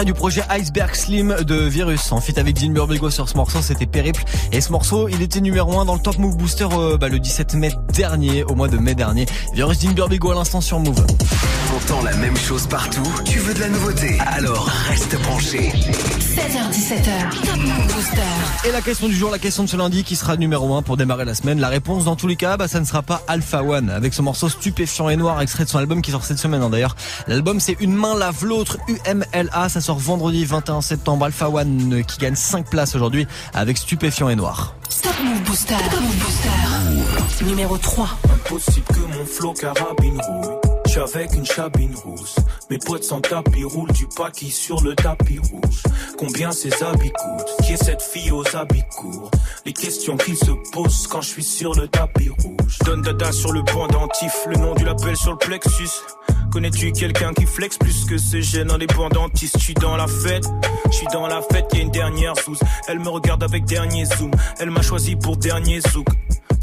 du projet Iceberg Slim de Virus. En fit avec Dean Burbigo sur ce morceau, c'était Périple. Et ce morceau, il était numéro 1 dans le Top Move Booster euh, bah, le 17 mai dernier, au mois de mai dernier. Virus Dean Burbigo à l'instant sur Move. T'entends la même chose partout Tu veux de la nouveauté? Alors reste branché. 16h17h. Top Move Booster. Et la question du jour, la question de ce lundi qui sera numéro 1 pour démarrer la semaine. La réponse dans tous les cas, bah, ça ne sera pas Alpha One avec ce morceau stupéfiant et noir extrait de son album qui sort cette semaine hein, d'ailleurs. L'album c'est Une main lave l'autre, UMLA, ça sort vendredi 21 septembre. Alpha One euh, qui gagne 5 places aujourd'hui avec stupéfiant et noir. Top Move Booster. Top Move Booster. Numéro 3. Impossible que mon flow carabine rouille. Suis avec une chabine rousse. Mes potes sans tapis roulent du paquis sur le tapis rouge. Combien ces habits coûtent? Qui est cette fille aux habits courts? Les questions qui se posent quand je suis sur le tapis rouge. Donne dada sur le pendentif, le nom du label sur le plexus. Connais-tu quelqu'un qui flex plus que ces gènes indépendantistes? Je suis dans la fête, je suis dans la fête, y a une dernière sous. Elle me regarde avec dernier zoom, elle m'a choisi pour dernier zouk.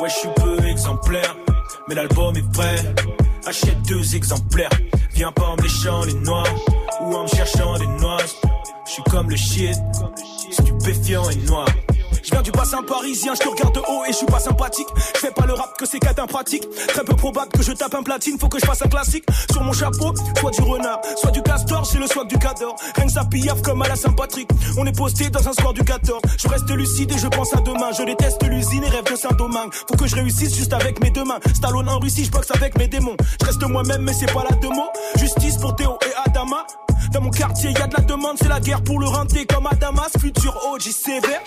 Ouais, je suis peu exemplaire. Mais l'album est prêt. Achète deux exemplaires. Viens pas en méchant les noirs ou en me cherchant des noix. Je suis comme le shit, stupéfiant et noir. Je viens du bassin parisien, je te regarde de haut et je suis pas sympathique. Je fais pas le rap que c'est qu'un pratique. Très peu probable que je tape un platine, faut que je fasse un classique. Sur mon chapeau, soit du renard, soit du castor, j'ai le swag du cador. Rien que ça piaffe comme à la Saint-Patrick. On est posté dans un score du 14. Je reste lucide et je pense à demain. Je déteste l'usine et rêve de Saint-Domingue. Faut que je réussisse juste avec mes deux mains. Stallone en Russie, je boxe avec mes démons. Je reste moi-même, mais c'est pas la deux mots. Justice pour Théo et Adama. Dans mon quartier, y a de la demande, c'est la guerre pour le renter comme à Damas. Futur OG sévère,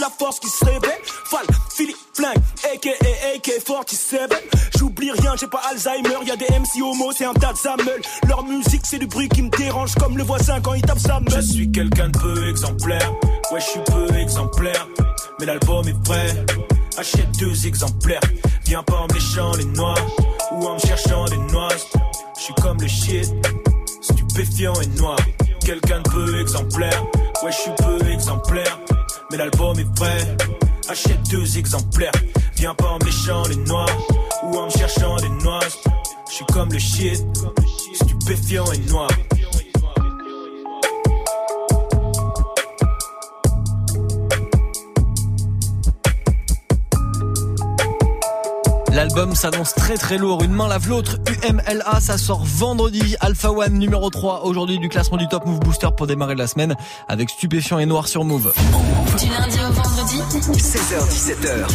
la force qui se réveille Fall, Philippe Flingue, aka AK-47. J'oublie rien, j'ai pas Alzheimer, y a des MC homo, c'est un tas de zamel. Leur musique, c'est du bruit qui me dérange comme le voisin quand il tape sa meule. Je suis quelqu'un de peu exemplaire, ouais, je suis peu exemplaire. Mais l'album est prêt, achète deux exemplaires. Viens pas en méchant les noirs ou en me cherchant des noix. Je suis comme le shit stupéfiant et noir. Quelqu'un de peu exemplaire, ouais, je suis peu exemplaire. Mais l'album est prêt, achète deux exemplaires. Viens pas en méchant les noirs ou en me cherchant des noix. Je suis comme le shit, stupéfiant et noir. L'album s'annonce très très lourd, une main lave l'autre. UMLA, ça sort vendredi. Alpha One numéro 3 aujourd'hui du classement du Top Move Booster pour démarrer la semaine avec Stupéfiant et Noir sur Move. Du lundi au vendredi 16h17h.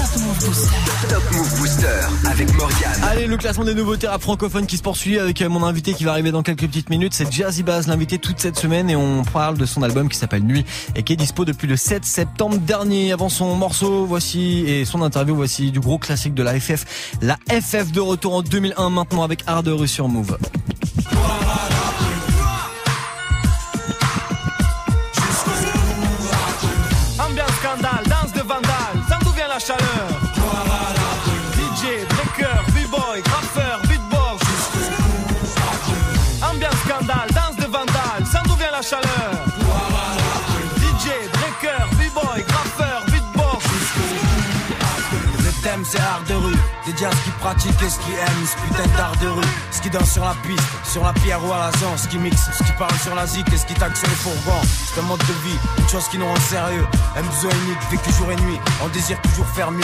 Top Move Booster avec Morgane. Allez, le classement des nouveautés rap francophones qui se poursuit avec mon invité qui va arriver dans quelques petites minutes. C'est Jazzy Baz, l'invité toute cette semaine et on parle de son album qui s'appelle Nuit et qui est dispo depuis le 7 septembre dernier. Avant son morceau, voici et son interview, voici du gros classique de la FF. La FF de retour en 2001 maintenant avec Hard Rue sur Move. Ambiance scandale, danse de vandale, ça d'où vient la chaleur. DJ, breaker, b-boy, graffeur, beatbox. Ambiance scandale, danse de vandale, ça d'où vient la chaleur. DJ, breaker, b-boy, graffeur, beatbox. Le thème c'est art rue, ce qui pratique et ce qui aime, ce putain d'art de rue, ce qui danse sur la piste, sur la pierre ou à la zone, ce qui mixe, ce qui parle sur la zik et ce qui taxe sur les fourgons. C'est un mode de vie, une chose qui nous rend sérieux, un besoin unique, vécu jour et nuit, on désire toujours faire mieux,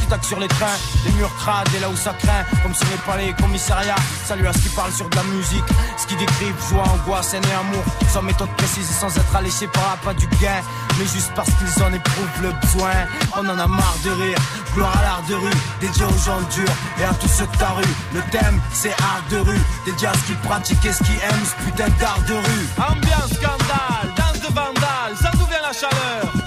Ce sur les trains, les murs crades et là où ça craint, comme sur les palais et commissariats. Salut à ce qui parle sur de la musique, ce qui décrivent joie, angoisse, haine et amour, sans méthode précise et sans être alléché par la pas du gain, mais juste parce qu'ils en éprouvent le besoin. On en a marre de rire, gloire à l'art de rue, dédié aux gens durs et à tous ceux de ta rue. Le thème c'est art de rue, dédié à ce qui pratique et ce qui aime ce putain d'art de rue. Ambiance scandale, danse de vandale, ça d'où vient la chaleur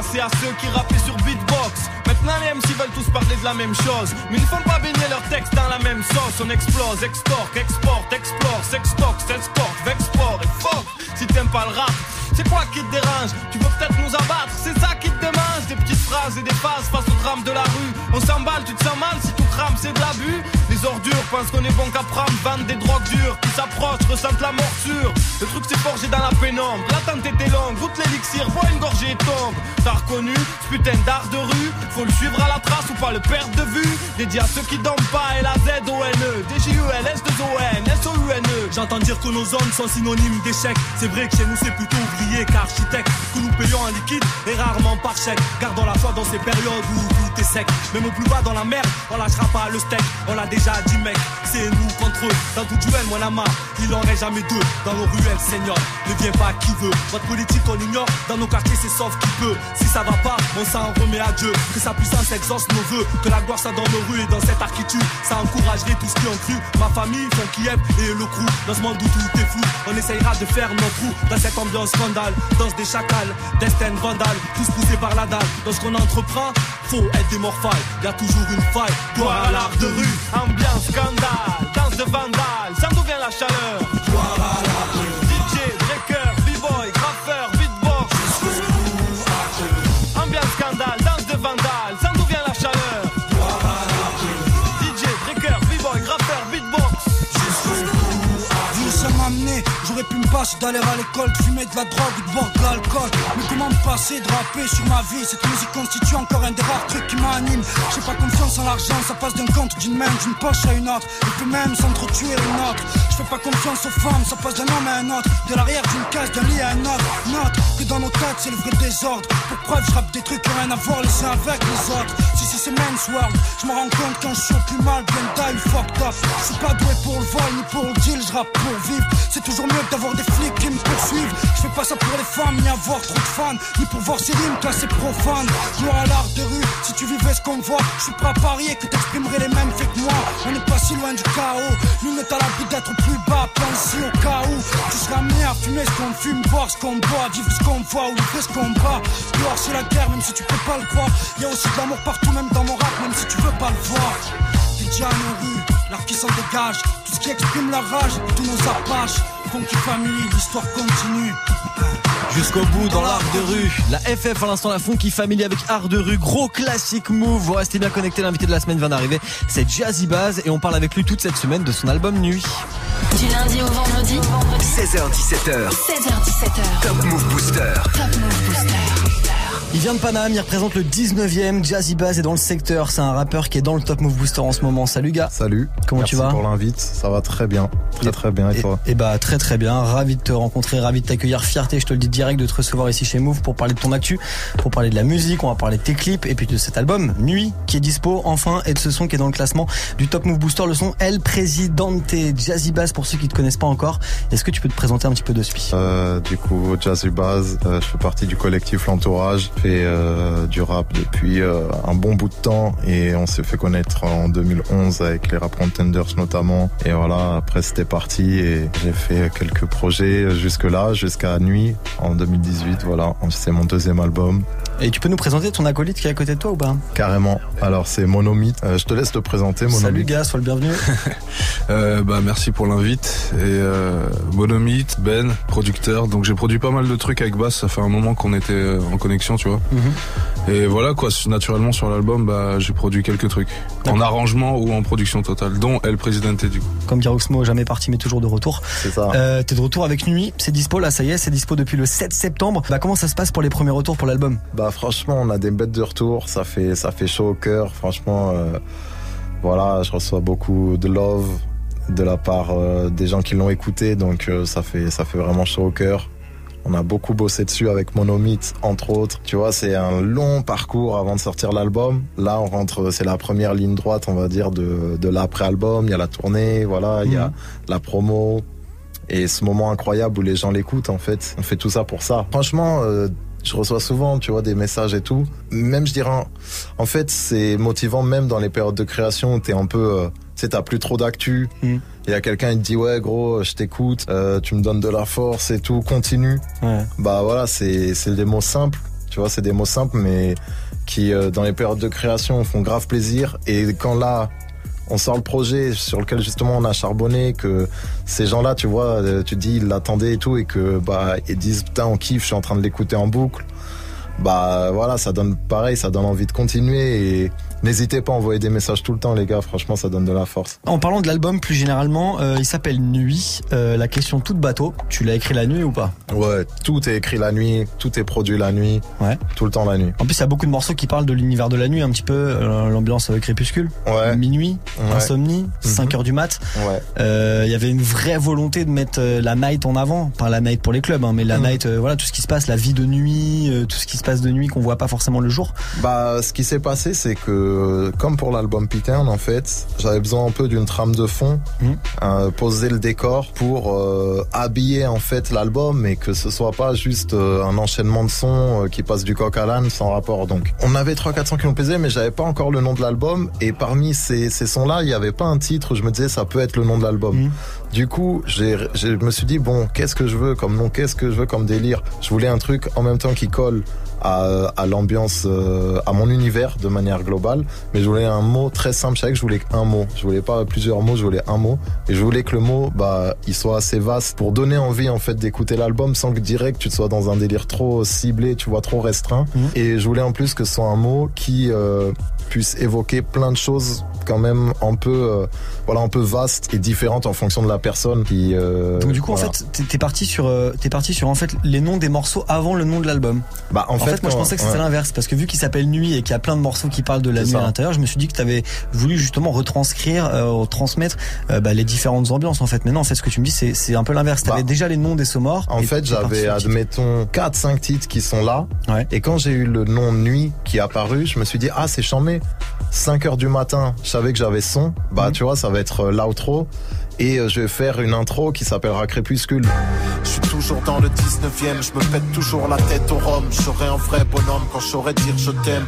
Dédicacé à ceux qui rappaient sur beatbox. Maintenant les MC veulent tous parler de la même chose. Mais ils ne font pas baigner leurs textes dans la même sauce. On explose, extorque, exporte, explore Sextox, s'exporte, vexport et fuck. Si t'aimes pas le rap, c'est quoi qui te dérange? Tu veux peut-être nous abattre, c'est ça qui te démange Des petites phrases et des phases face au drame de la rue. On s'emballe, tu te sens mal si tout crame, c'est de l'abus. Les ordures pensent qu'on est bon qu'à prendre, vendent des drogues dures qui s'approchent, ressentent la morsure. Le truc s'est forgé dans la pénombre, l'attente était longue, goûte l'élixir, bois une gorgée et tombe. T'as reconnu ce putain d'art de rue Faut le suivre à la trace ou pas le perdre de vue. Dédié à ceux qui dorment pas, et la Z-O-N-E, D-J-U-L, S-2-O-N, S-O-U-N-E. J'entends dire que nos zones sont synonymes d'échec. C'est vrai que chez nous c'est plutôt ouvrier qu'architecte. Que nous payons en liquide et rarement par chèque. Gardons la foi dans ces périodes où tout est sec. Même au plus bas dans la merde, on lâchera pas le steak. On l'a déjà dit mec, c'est nous contre eux. Dans tout duel, moi la main, il en reste jamais deux. Dans nos ruelles, Seigneur, ne viens pas qui veut. Votre politique on ignore, dans nos quartiers c'est sauf qui peut. Si ça va pas, on s'en remet à Dieu. Que sa puissance exauce nos voeux. Que la gloire soit dans nos rues et dans cette architecture. Ça encouragerait tout ce qui ont cru. Ma famille, son Kiev et le crew. Dans ce monde où tout est flou, on essayera de faire notre trou. Dans cette ambiance scandale, danse des chacals, destin vandale, tous poussés par la dalle. Dans ce qu'on entreprend, faut être. Y a toujours une faille, gloire à l'art de rue. Ambiance scandale, danse de vandale, ça d'où vient la chaleur j'aurais pu me passer d'aller à l'école, de fumer de la drogue ou de boire de l'alcool. Mais comment me passer de rapper sur ma vie? Cette musique constitue encore un des rares trucs qui m'anime. J'ai pas confiance en l'argent, ça passe d'un compte, d'une main, d'une poche à une autre. Et peut même s'entretuer une autre. Je fais pas confiance aux femmes, ça passe d'un homme à un autre. De l'arrière d'une case, d'un lit à un autre. Note que dans nos têtes, c'est le vrai désordre. Pour preuve, je rappe des trucs qui rien à voir les uns avec les autres. C'est men's world, je me rends compte suis au plus mal, bien die, fucked up. Je suis pas doué pour le vol ni pour le deal, je rappe pour vivre. C'est toujours mieux d'avoir des flics qui me poursuivent. Je fais pas ça pour les femmes, ni avoir trop de fans, ni pour voir ces rimes classées profanes. Gloire à l'art de rue, si tu vivais ce qu'on voit, je suis prêt à parier que t'exprimerais les mêmes faits que moi. On n'est pas si loin du chaos, nous n'est à l'abri d'être plus bas, pense au cas où. Tu seras amené à fumer ce qu'on fume, boire ce qu'on boit, vivre ce qu'on voit ou livrer ce qu'on bat. Gloire c'est la guerre, même si tu peux pas le croire. Y a aussi de l'amour partout, même dans mon rap, même si tu veux pas le voir. DJ à nos rues, l'art qui s'en dégage, tout ce qui exprime la rage, tous nos apaches. Funky Family, l'histoire continue. Jusqu'au bout dans l'art de rue. La FF à l'instant, la Funky Family avec art de rue. Gros classique move. Vous restez bien connectés. L'invité de la semaine vient d'arriver. C'est Jazzy Baz et on parle avec lui toute cette semaine de son album Nuit. Du lundi au vendredi 16h17h. 16h17h. Top Move Booster. Top Move Booster. Il vient de Paname, il représente le 19e. Jazzy Baz est dans le secteur. C'est un rappeur qui est dans le Top Move Booster en ce moment. Salut gars. Salut. Comment Merci tu vas pour l'invite. Ça va très bien. Très très bien. Et, toi Et bah très très bien. Ravi de te rencontrer, ravi de t'accueillir. Fierté, je te le dis direct, de te recevoir ici chez Move pour parler de ton actu, pour parler de la musique. On va parler de tes clips et puis de cet album Nuit qui est dispo enfin et de ce son qui est dans le classement du Top Move Booster, le son El Presidente. Jazzy Baz pour ceux qui te connaissent pas encore. Est-ce que tu peux te présenter un petit peu de suite euh, Du coup, Jazzy Baz, euh, je fais partie du collectif L'Entourage. Je fais euh, du rap depuis euh, un bon bout de temps et on s'est fait connaître en 2011 avec les Rap Contenders notamment. Et voilà, après c'était parti et j'ai fait quelques projets jusque là, jusqu'à Nuit en 2018. Voilà, c'est mon deuxième album. Et tu peux nous présenter ton acolyte qui est à côté de toi ou pas? Carrément. Alors c'est Monomythe. Euh, je te laisse te présenter Monomythe. Salut gars, sois le bienvenu. euh, bah merci pour l'invite. Et euh, Monomythe, Ben, producteur. Donc j'ai produit pas mal de trucs avec Bass. Ça fait un moment qu'on était en connexion, tu vois. Mhm. Et voilà quoi. Naturellement sur l'album, bah j'ai produit quelques trucs en arrangement ou en production totale, dont El Presidente du coup. Comme dit Roxmo, jamais parti mais toujours de retour. C'est ça. Euh, T'es de retour avec Nuit. C'est dispo là, ça y est, c'est dispo depuis le 7 septembre. Bah comment ça se passe pour les premiers retours pour l'album? Bah franchement, on a des bêtes de retour. Ça fait ça fait chaud au cœur. Franchement, euh, voilà, je reçois beaucoup de love de la part euh, des gens qui l'ont écouté, donc euh, ça fait ça fait vraiment chaud au cœur. On a beaucoup bossé dessus avec Monomythe, entre autres. Tu vois, c'est un long parcours avant de sortir l'album. Là, on rentre, c'est la première ligne droite, on va dire, de, de l'après-album. Il y a la tournée, voilà, il y a la promo. Et ce moment incroyable où les gens l'écoutent, en fait. On fait tout ça pour ça. Franchement, euh, je reçois souvent, tu vois, des messages et tout. Même, je dirais, en fait, c'est motivant même dans les périodes de création où t'es un peu, euh, sais, t'as plus trop d'actu. Il y a quelqu'un qui te dit ouais gros je t'écoute euh, tu me donnes de la force et tout continue. Ouais. bah voilà c'est c'est des mots simples. Tu vois c'est des mots simples mais qui euh, dans les périodes de création font grave plaisir. Et quand là on sort le projet sur lequel justement on a charbonné que ces gens-là tu vois euh, tu dis ils l'attendaient et tout et que bah ils disent putain on kiffe je suis en train de l'écouter en boucle. Bah voilà, ça donne pareil, ça donne envie de continuer et n'hésitez pas à envoyer des messages tout le temps les gars, franchement ça donne de la force. En parlant de l'album plus généralement, euh, il s'appelle Nuit. Euh, la question toute bateau, tu l'as écrit la nuit ou pas? Ouais, tout est écrit la nuit, tout est produit la nuit, ouais. tout le temps la nuit. En plus, il y a beaucoup de morceaux qui parlent de l'univers de la nuit, un petit peu euh, l'ambiance avec Crépuscule, ouais. minuit, Ouais. insomnie, 5 heures du mat. Ouais. Euh, Il y avait une vraie volonté de mettre la night en avant, pas la night pour les clubs, hein, mais la Mhm. night, voilà, tout ce qui se passe, la vie de nuit, tout ce qui se passe de nuit qu'on voit pas forcément le jour. Bah, ce qui s'est passé, c'est que, comme pour l'album Pattern, en fait, j'avais besoin un peu d'une trame de fond, euh, poser le décor pour euh, habiller en fait l'album et que ce soit pas juste euh, un enchaînement de sons euh, qui passe du coq à l'âne sans rapport. Donc, on avait 300-400 qui nous plaisaient, mais j'avais pas encore le nom de l'album. Et parmi ces, ces sons-là, il y avait pas un titre où je me disais ça peut être le nom de l'album. Du coup, j'ai, je me suis dit bon, qu'est-ce que je veux comme nom, qu'est-ce que je veux comme délire? Je voulais un truc en même temps qui colle à, à l'ambiance, euh, à mon univers de manière globale, mais je voulais un mot très simple. Je savais que je voulais un mot. Je voulais pas plusieurs mots, je voulais un mot. Et je voulais que le mot, bah, il soit assez vaste pour donner envie en fait d'écouter l'album sans que direct tu sois dans un délire trop ciblé, tu vois, trop restreint. Et je voulais en plus que ce soit un mot qui euh, puisse évoquer plein de choses quand même un peu, euh, voilà, un peu vaste et différentes en fonction de la personne qui. euh, Donc du coup, voilà. en fait, t'es- parti sur, euh, t'es parti sur en fait les noms des morceaux avant le nom de l'album. Bah, en fait, moi, je pensais que c'était ouais. l'inverse parce que vu qu'il s'appelle Nuit et qu'il y a plein de morceaux qui parlent de la nuit ça. à l'intérieur, je me suis dit que t'avais voulu justement retranscrire, transmettre bah, les différentes ambiances en fait. Mais non, en fait, ce que tu me dis, c'est c'est un peu l'inverse. T'avais déjà les noms des sommores. Bah, En fait, j'avais, admettons, 4-5 titres qui sont là. Et quand j'ai eu le nom Nuit qui est apparu, je me suis dit, ah, c'est chambé. 5 heures du matin, je savais que j'avais son. Bah, Mhm. tu vois, ça va être euh, l'outro. Et euh, je vais faire une intro qui s'appellera Crépuscule. Je suis toujours dans le 19ème, je me pète toujours la tête au rhum. Je serai un vrai bonhomme quand je saurai dire je t'aime.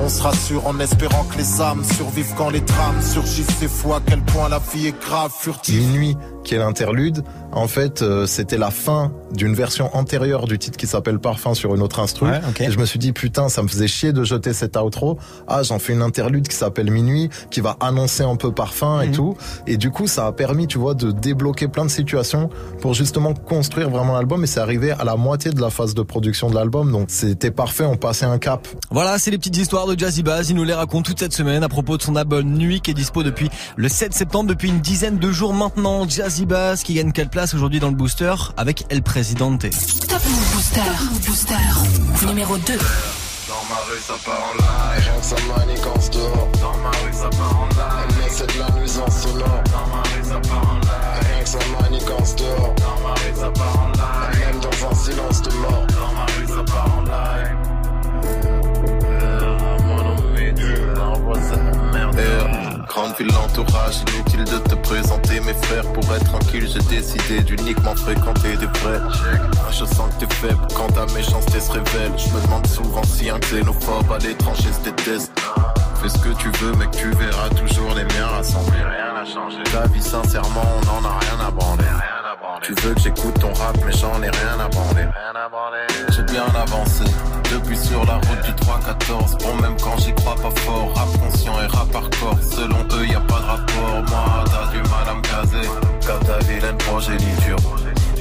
On se rassure en espérant que les âmes survivent quand les drames surgissent. C'est fou à quel point la vie est grave, furtive. Minuit, qui est l'interlude, en fait, euh, c'était la fin d'une version antérieure du titre qui s'appelle Parfum sur une autre instru. Ouais. Et je me suis dit, putain, ça me faisait chier de jeter cet outro. Ah, j'en fais une interlude qui s'appelle Minuit, qui va annoncer un peu Parfum Mhm. et tout. Et du coup, ça a permis, tu vois, de débloquer plein de situations pour justement construire vraiment l'album. Et c'est arrivé à la moitié de la phase de production de l'album. Donc, c'était parfait, on passait un cap. Voilà, c'est les petites histoires de Jazzy Bass. Il nous les raconte toute cette semaine à propos de son album Nuit qui est dispo depuis le 7 septembre, depuis une dizaine de jours maintenant. Jazzy Bass qui gagne quelle place aujourd'hui dans le booster avec El Presidente. Top Move Booster. Booster. Numéro 2. Dans ma rue ça part en live Rien que ça manigance dehors Dans ma rue ça part en live Mais c'est de la nuisance sonore Dans ma rue ça part en live Rien que ça manigance dehors Dans ma rue ça part en live Même dans un silence de mort. Dans ma rue ça part en live Grande ville, l'entourage, inutile de te présenter. Mes frères Pour être tranquille, j'ai décidé d'uniquement fréquenter des vrais. Je sens que t'es faible quand ta méchanceté se révèle. Je me demande souvent si un xénophobe à l'étranger se déteste Fais ce que tu veux mec, tu verras toujours les miens rassemblés Rien n'a changé. Ta vie sincèrement, on en a rien à branler Tu veux que j'écoute ton rap mais j'en ai rien à branler. J'ai bien avancé depuis sur la route du 3-14 Bon même quand j'y crois pas fort Rap conscient et rap hardcore. Selon eux y a pas de rapport. Moi t'as du mal à me caser. Comme ta vilaine progéniture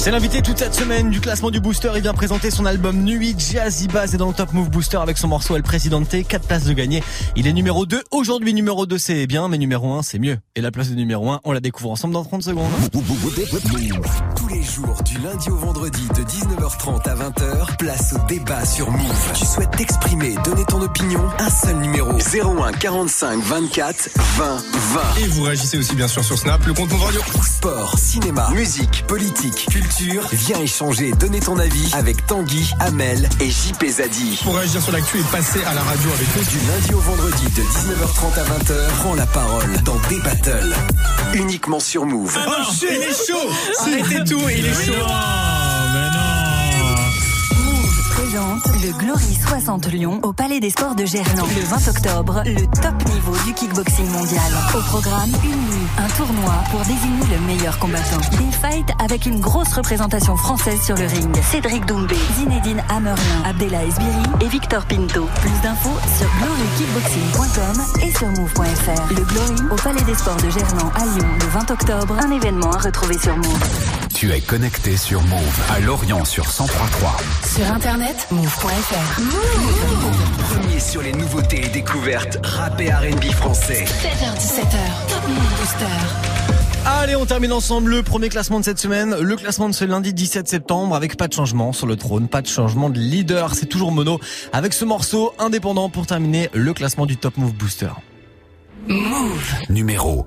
C'est l'invité toute cette semaine du classement du Booster. Il vient présenter son album Nuit. Jazzy Bass est dans le Top Move Booster avec son morceau El Presidente. 4 places de gagné. Il est numéro 2. Aujourd'hui, numéro 2, c'est bien, mais numéro 1, c'est mieux. Et la place de numéro 1, on la découvre ensemble dans 30 secondes. Tous les jours, du lundi au vendredi, de 19h30 à 20h, place au débat sur Move. Tu souhaites t'exprimer, donner ton opinion Un seul numéro 01 45 24 20 20. Et vous réagissez aussi bien sûr sur Snap, le compte Move Radio. Sport, cinéma, musique, politique, culture. Viens échanger, donner ton avis avec Tanguy, Amel et JP Zadi. Pour réagir sur l'actu et passer à la radio avec nous. Du lundi au vendredi, de 19h30 à 20h, prends la parole dans des battles. Uniquement sur Move. Oh shit, il est chaud Arrêtez tout, il est chaud Move présente le Glory 60 Lyon au Palais des Sports de Gerland. Le 20 octobre, le top niveau du kickboxing mondial. Au programme, une un tournoi pour désigner le meilleur combattant. Des fights avec une grosse représentation française sur le ring. Cédric Doumbé, Zinedine Hammerlin, Abdella Esbiri et Victor Pinto. Plus d'infos sur glorykickboxing.com et sur move.fr. Le Glory au Palais des Sports de Gerland à Lyon le 20 octobre. Un événement à retrouver sur Move. Tu es connecté sur Move à Lorient sur 1033. Sur internet, move.fr. Premier sur les nouveautés et découvertes rap et R&B français. 7h17h, Top Move Booster. Allez, on termine ensemble le premier classement de cette semaine. Le classement de ce lundi 17 septembre avec pas de changement sur le trône, pas de changement de leader. C'est toujours Mono avec ce morceau indépendant pour terminer le classement du Top Move Booster. Move numéro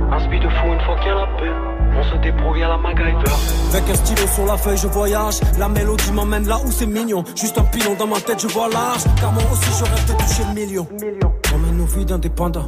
Un speed de fou une fois qu'il y a la paix. On se débrouille à la MacGyver. Avec un stylo sur la feuille, je voyage. La mélodie m'emmène là où c'est mignon. Juste un pilon dans ma tête, je vois large. Car moi aussi, je rêve de toucher le million. On mène nos vies d'indépendants.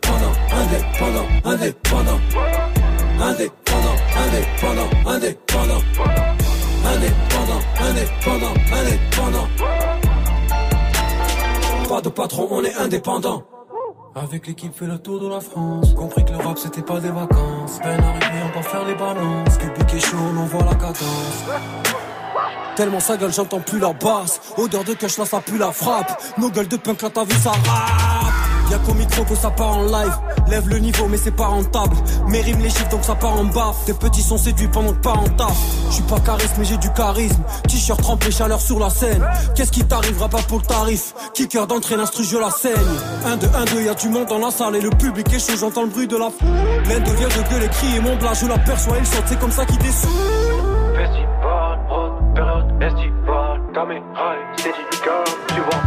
indépendant, indépendant. Indépendant, indépendant, indépendant. Indépendant, indépendant, indépendant. Pas de patron, on est indépendant. Avec l'équipe fait le tour de la France Compris que le rap c'était pas des vacances Peine arrivée on va faire les balances Public est chaud on voit la cadence Tellement sa gueule j'entends plus la basse Odeur de cash là ça pue la frappe Nos gueules de punk là t'as vu ça rap Y'a qu'au micro que ça part en live Lève le niveau mais c'est pas rentable. Mes rimes les chiffres donc ça part en baffe. Tes petits sont séduits pendant que pas en taf Je suis pas charisme mais j'ai du charisme. T-shirt trempé chaleur sur la scène. Qu'est-ce qui t'arrivera pas pour le tarif? Kicker d'entrée l'instru je la saigne. 1 2 1 2 y'a du monde dans la salle et le public est chaud. J'entends le bruit de la foule L'un devient de gueule et crier mon blas je l'aperçois il saute c'est comme ça qu'il descend Festival, haute période estivale. Caméra et steadicam. Tu vois,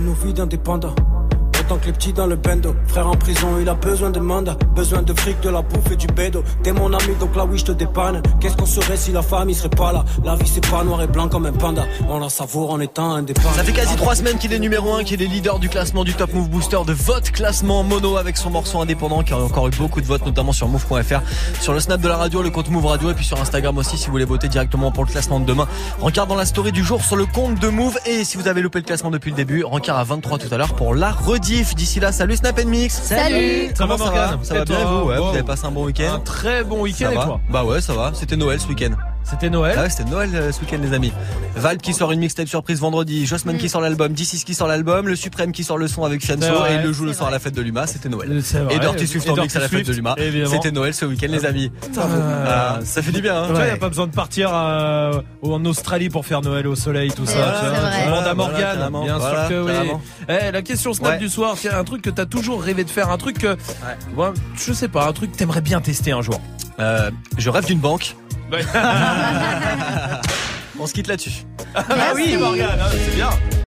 nos vies d'indépendants. Tant que les petits dans le bendo. Frère en prison, il a besoin de mandat. Besoin de fric, de la bouffe et du bédo. T'es mon ami, donc là oui, je te dépanne. Qu'est-ce qu'on serait si la famille serait pas là? La vie, c'est pas noir et blanc comme un panda. On la savoure en étant indépendant. Ça fait quasi trois semaines qu'il est numéro 1, qu'il est leader du classement du Top Move Booster, de vote classement mono avec son morceau indépendant, qui a encore eu beaucoup de votes, notamment sur move.fr, sur le snap de la radio, le compte Move Radio, et puis sur Instagram aussi, si vous voulez voter directement pour le classement de demain. Rencard dans la story du jour sur le compte de Move, et si vous avez loupé le classement depuis le début, Rencard à 23 tout à l'heure pour la D'ici là, salut Snap Mix. Salut. Comment Ça ça va, va Morgane? Ça va Et bien vous? Ouais, Wow. Vous avez passé un bon week-end? Un très bon week-end Ça et va? toi? Bah ouais, ça va. C'était Noël ce week-end. C'était Noël Ah ouais, c'était Noël euh, ce week-end les amis. Valp qui sort une mixtape surprise vendredi, Jossman qui sort l'album, D6 qui sort l'album, le Suprême qui sort le son avec C'est Fianso vrai, et le jour le c'est soir à la fête de Luma, c'était Noël. C'est vrai. Et Dirty Swift Et en mix à la fête de Luma, c'était Noël ce week-end les amis. Voilà, ça fait du bien hein. Tu vois, y a pas besoin de partir euh, en Australie pour faire Noël au soleil, tout ça. Voilà, tu vois. c'est vrai. Tu demandes à Morgane, bien Voilà, sûr que oui. Eh, la question snap Ouais. du soir, tiens, un truc que t'as toujours rêvé de faire, un truc que, ouais, je sais pas, un truc que t'aimerais bien tester un jour. Euh, je rêve d'une banque. On se quitte là-dessus. Ah oui, Morgane, hein, c'est bien.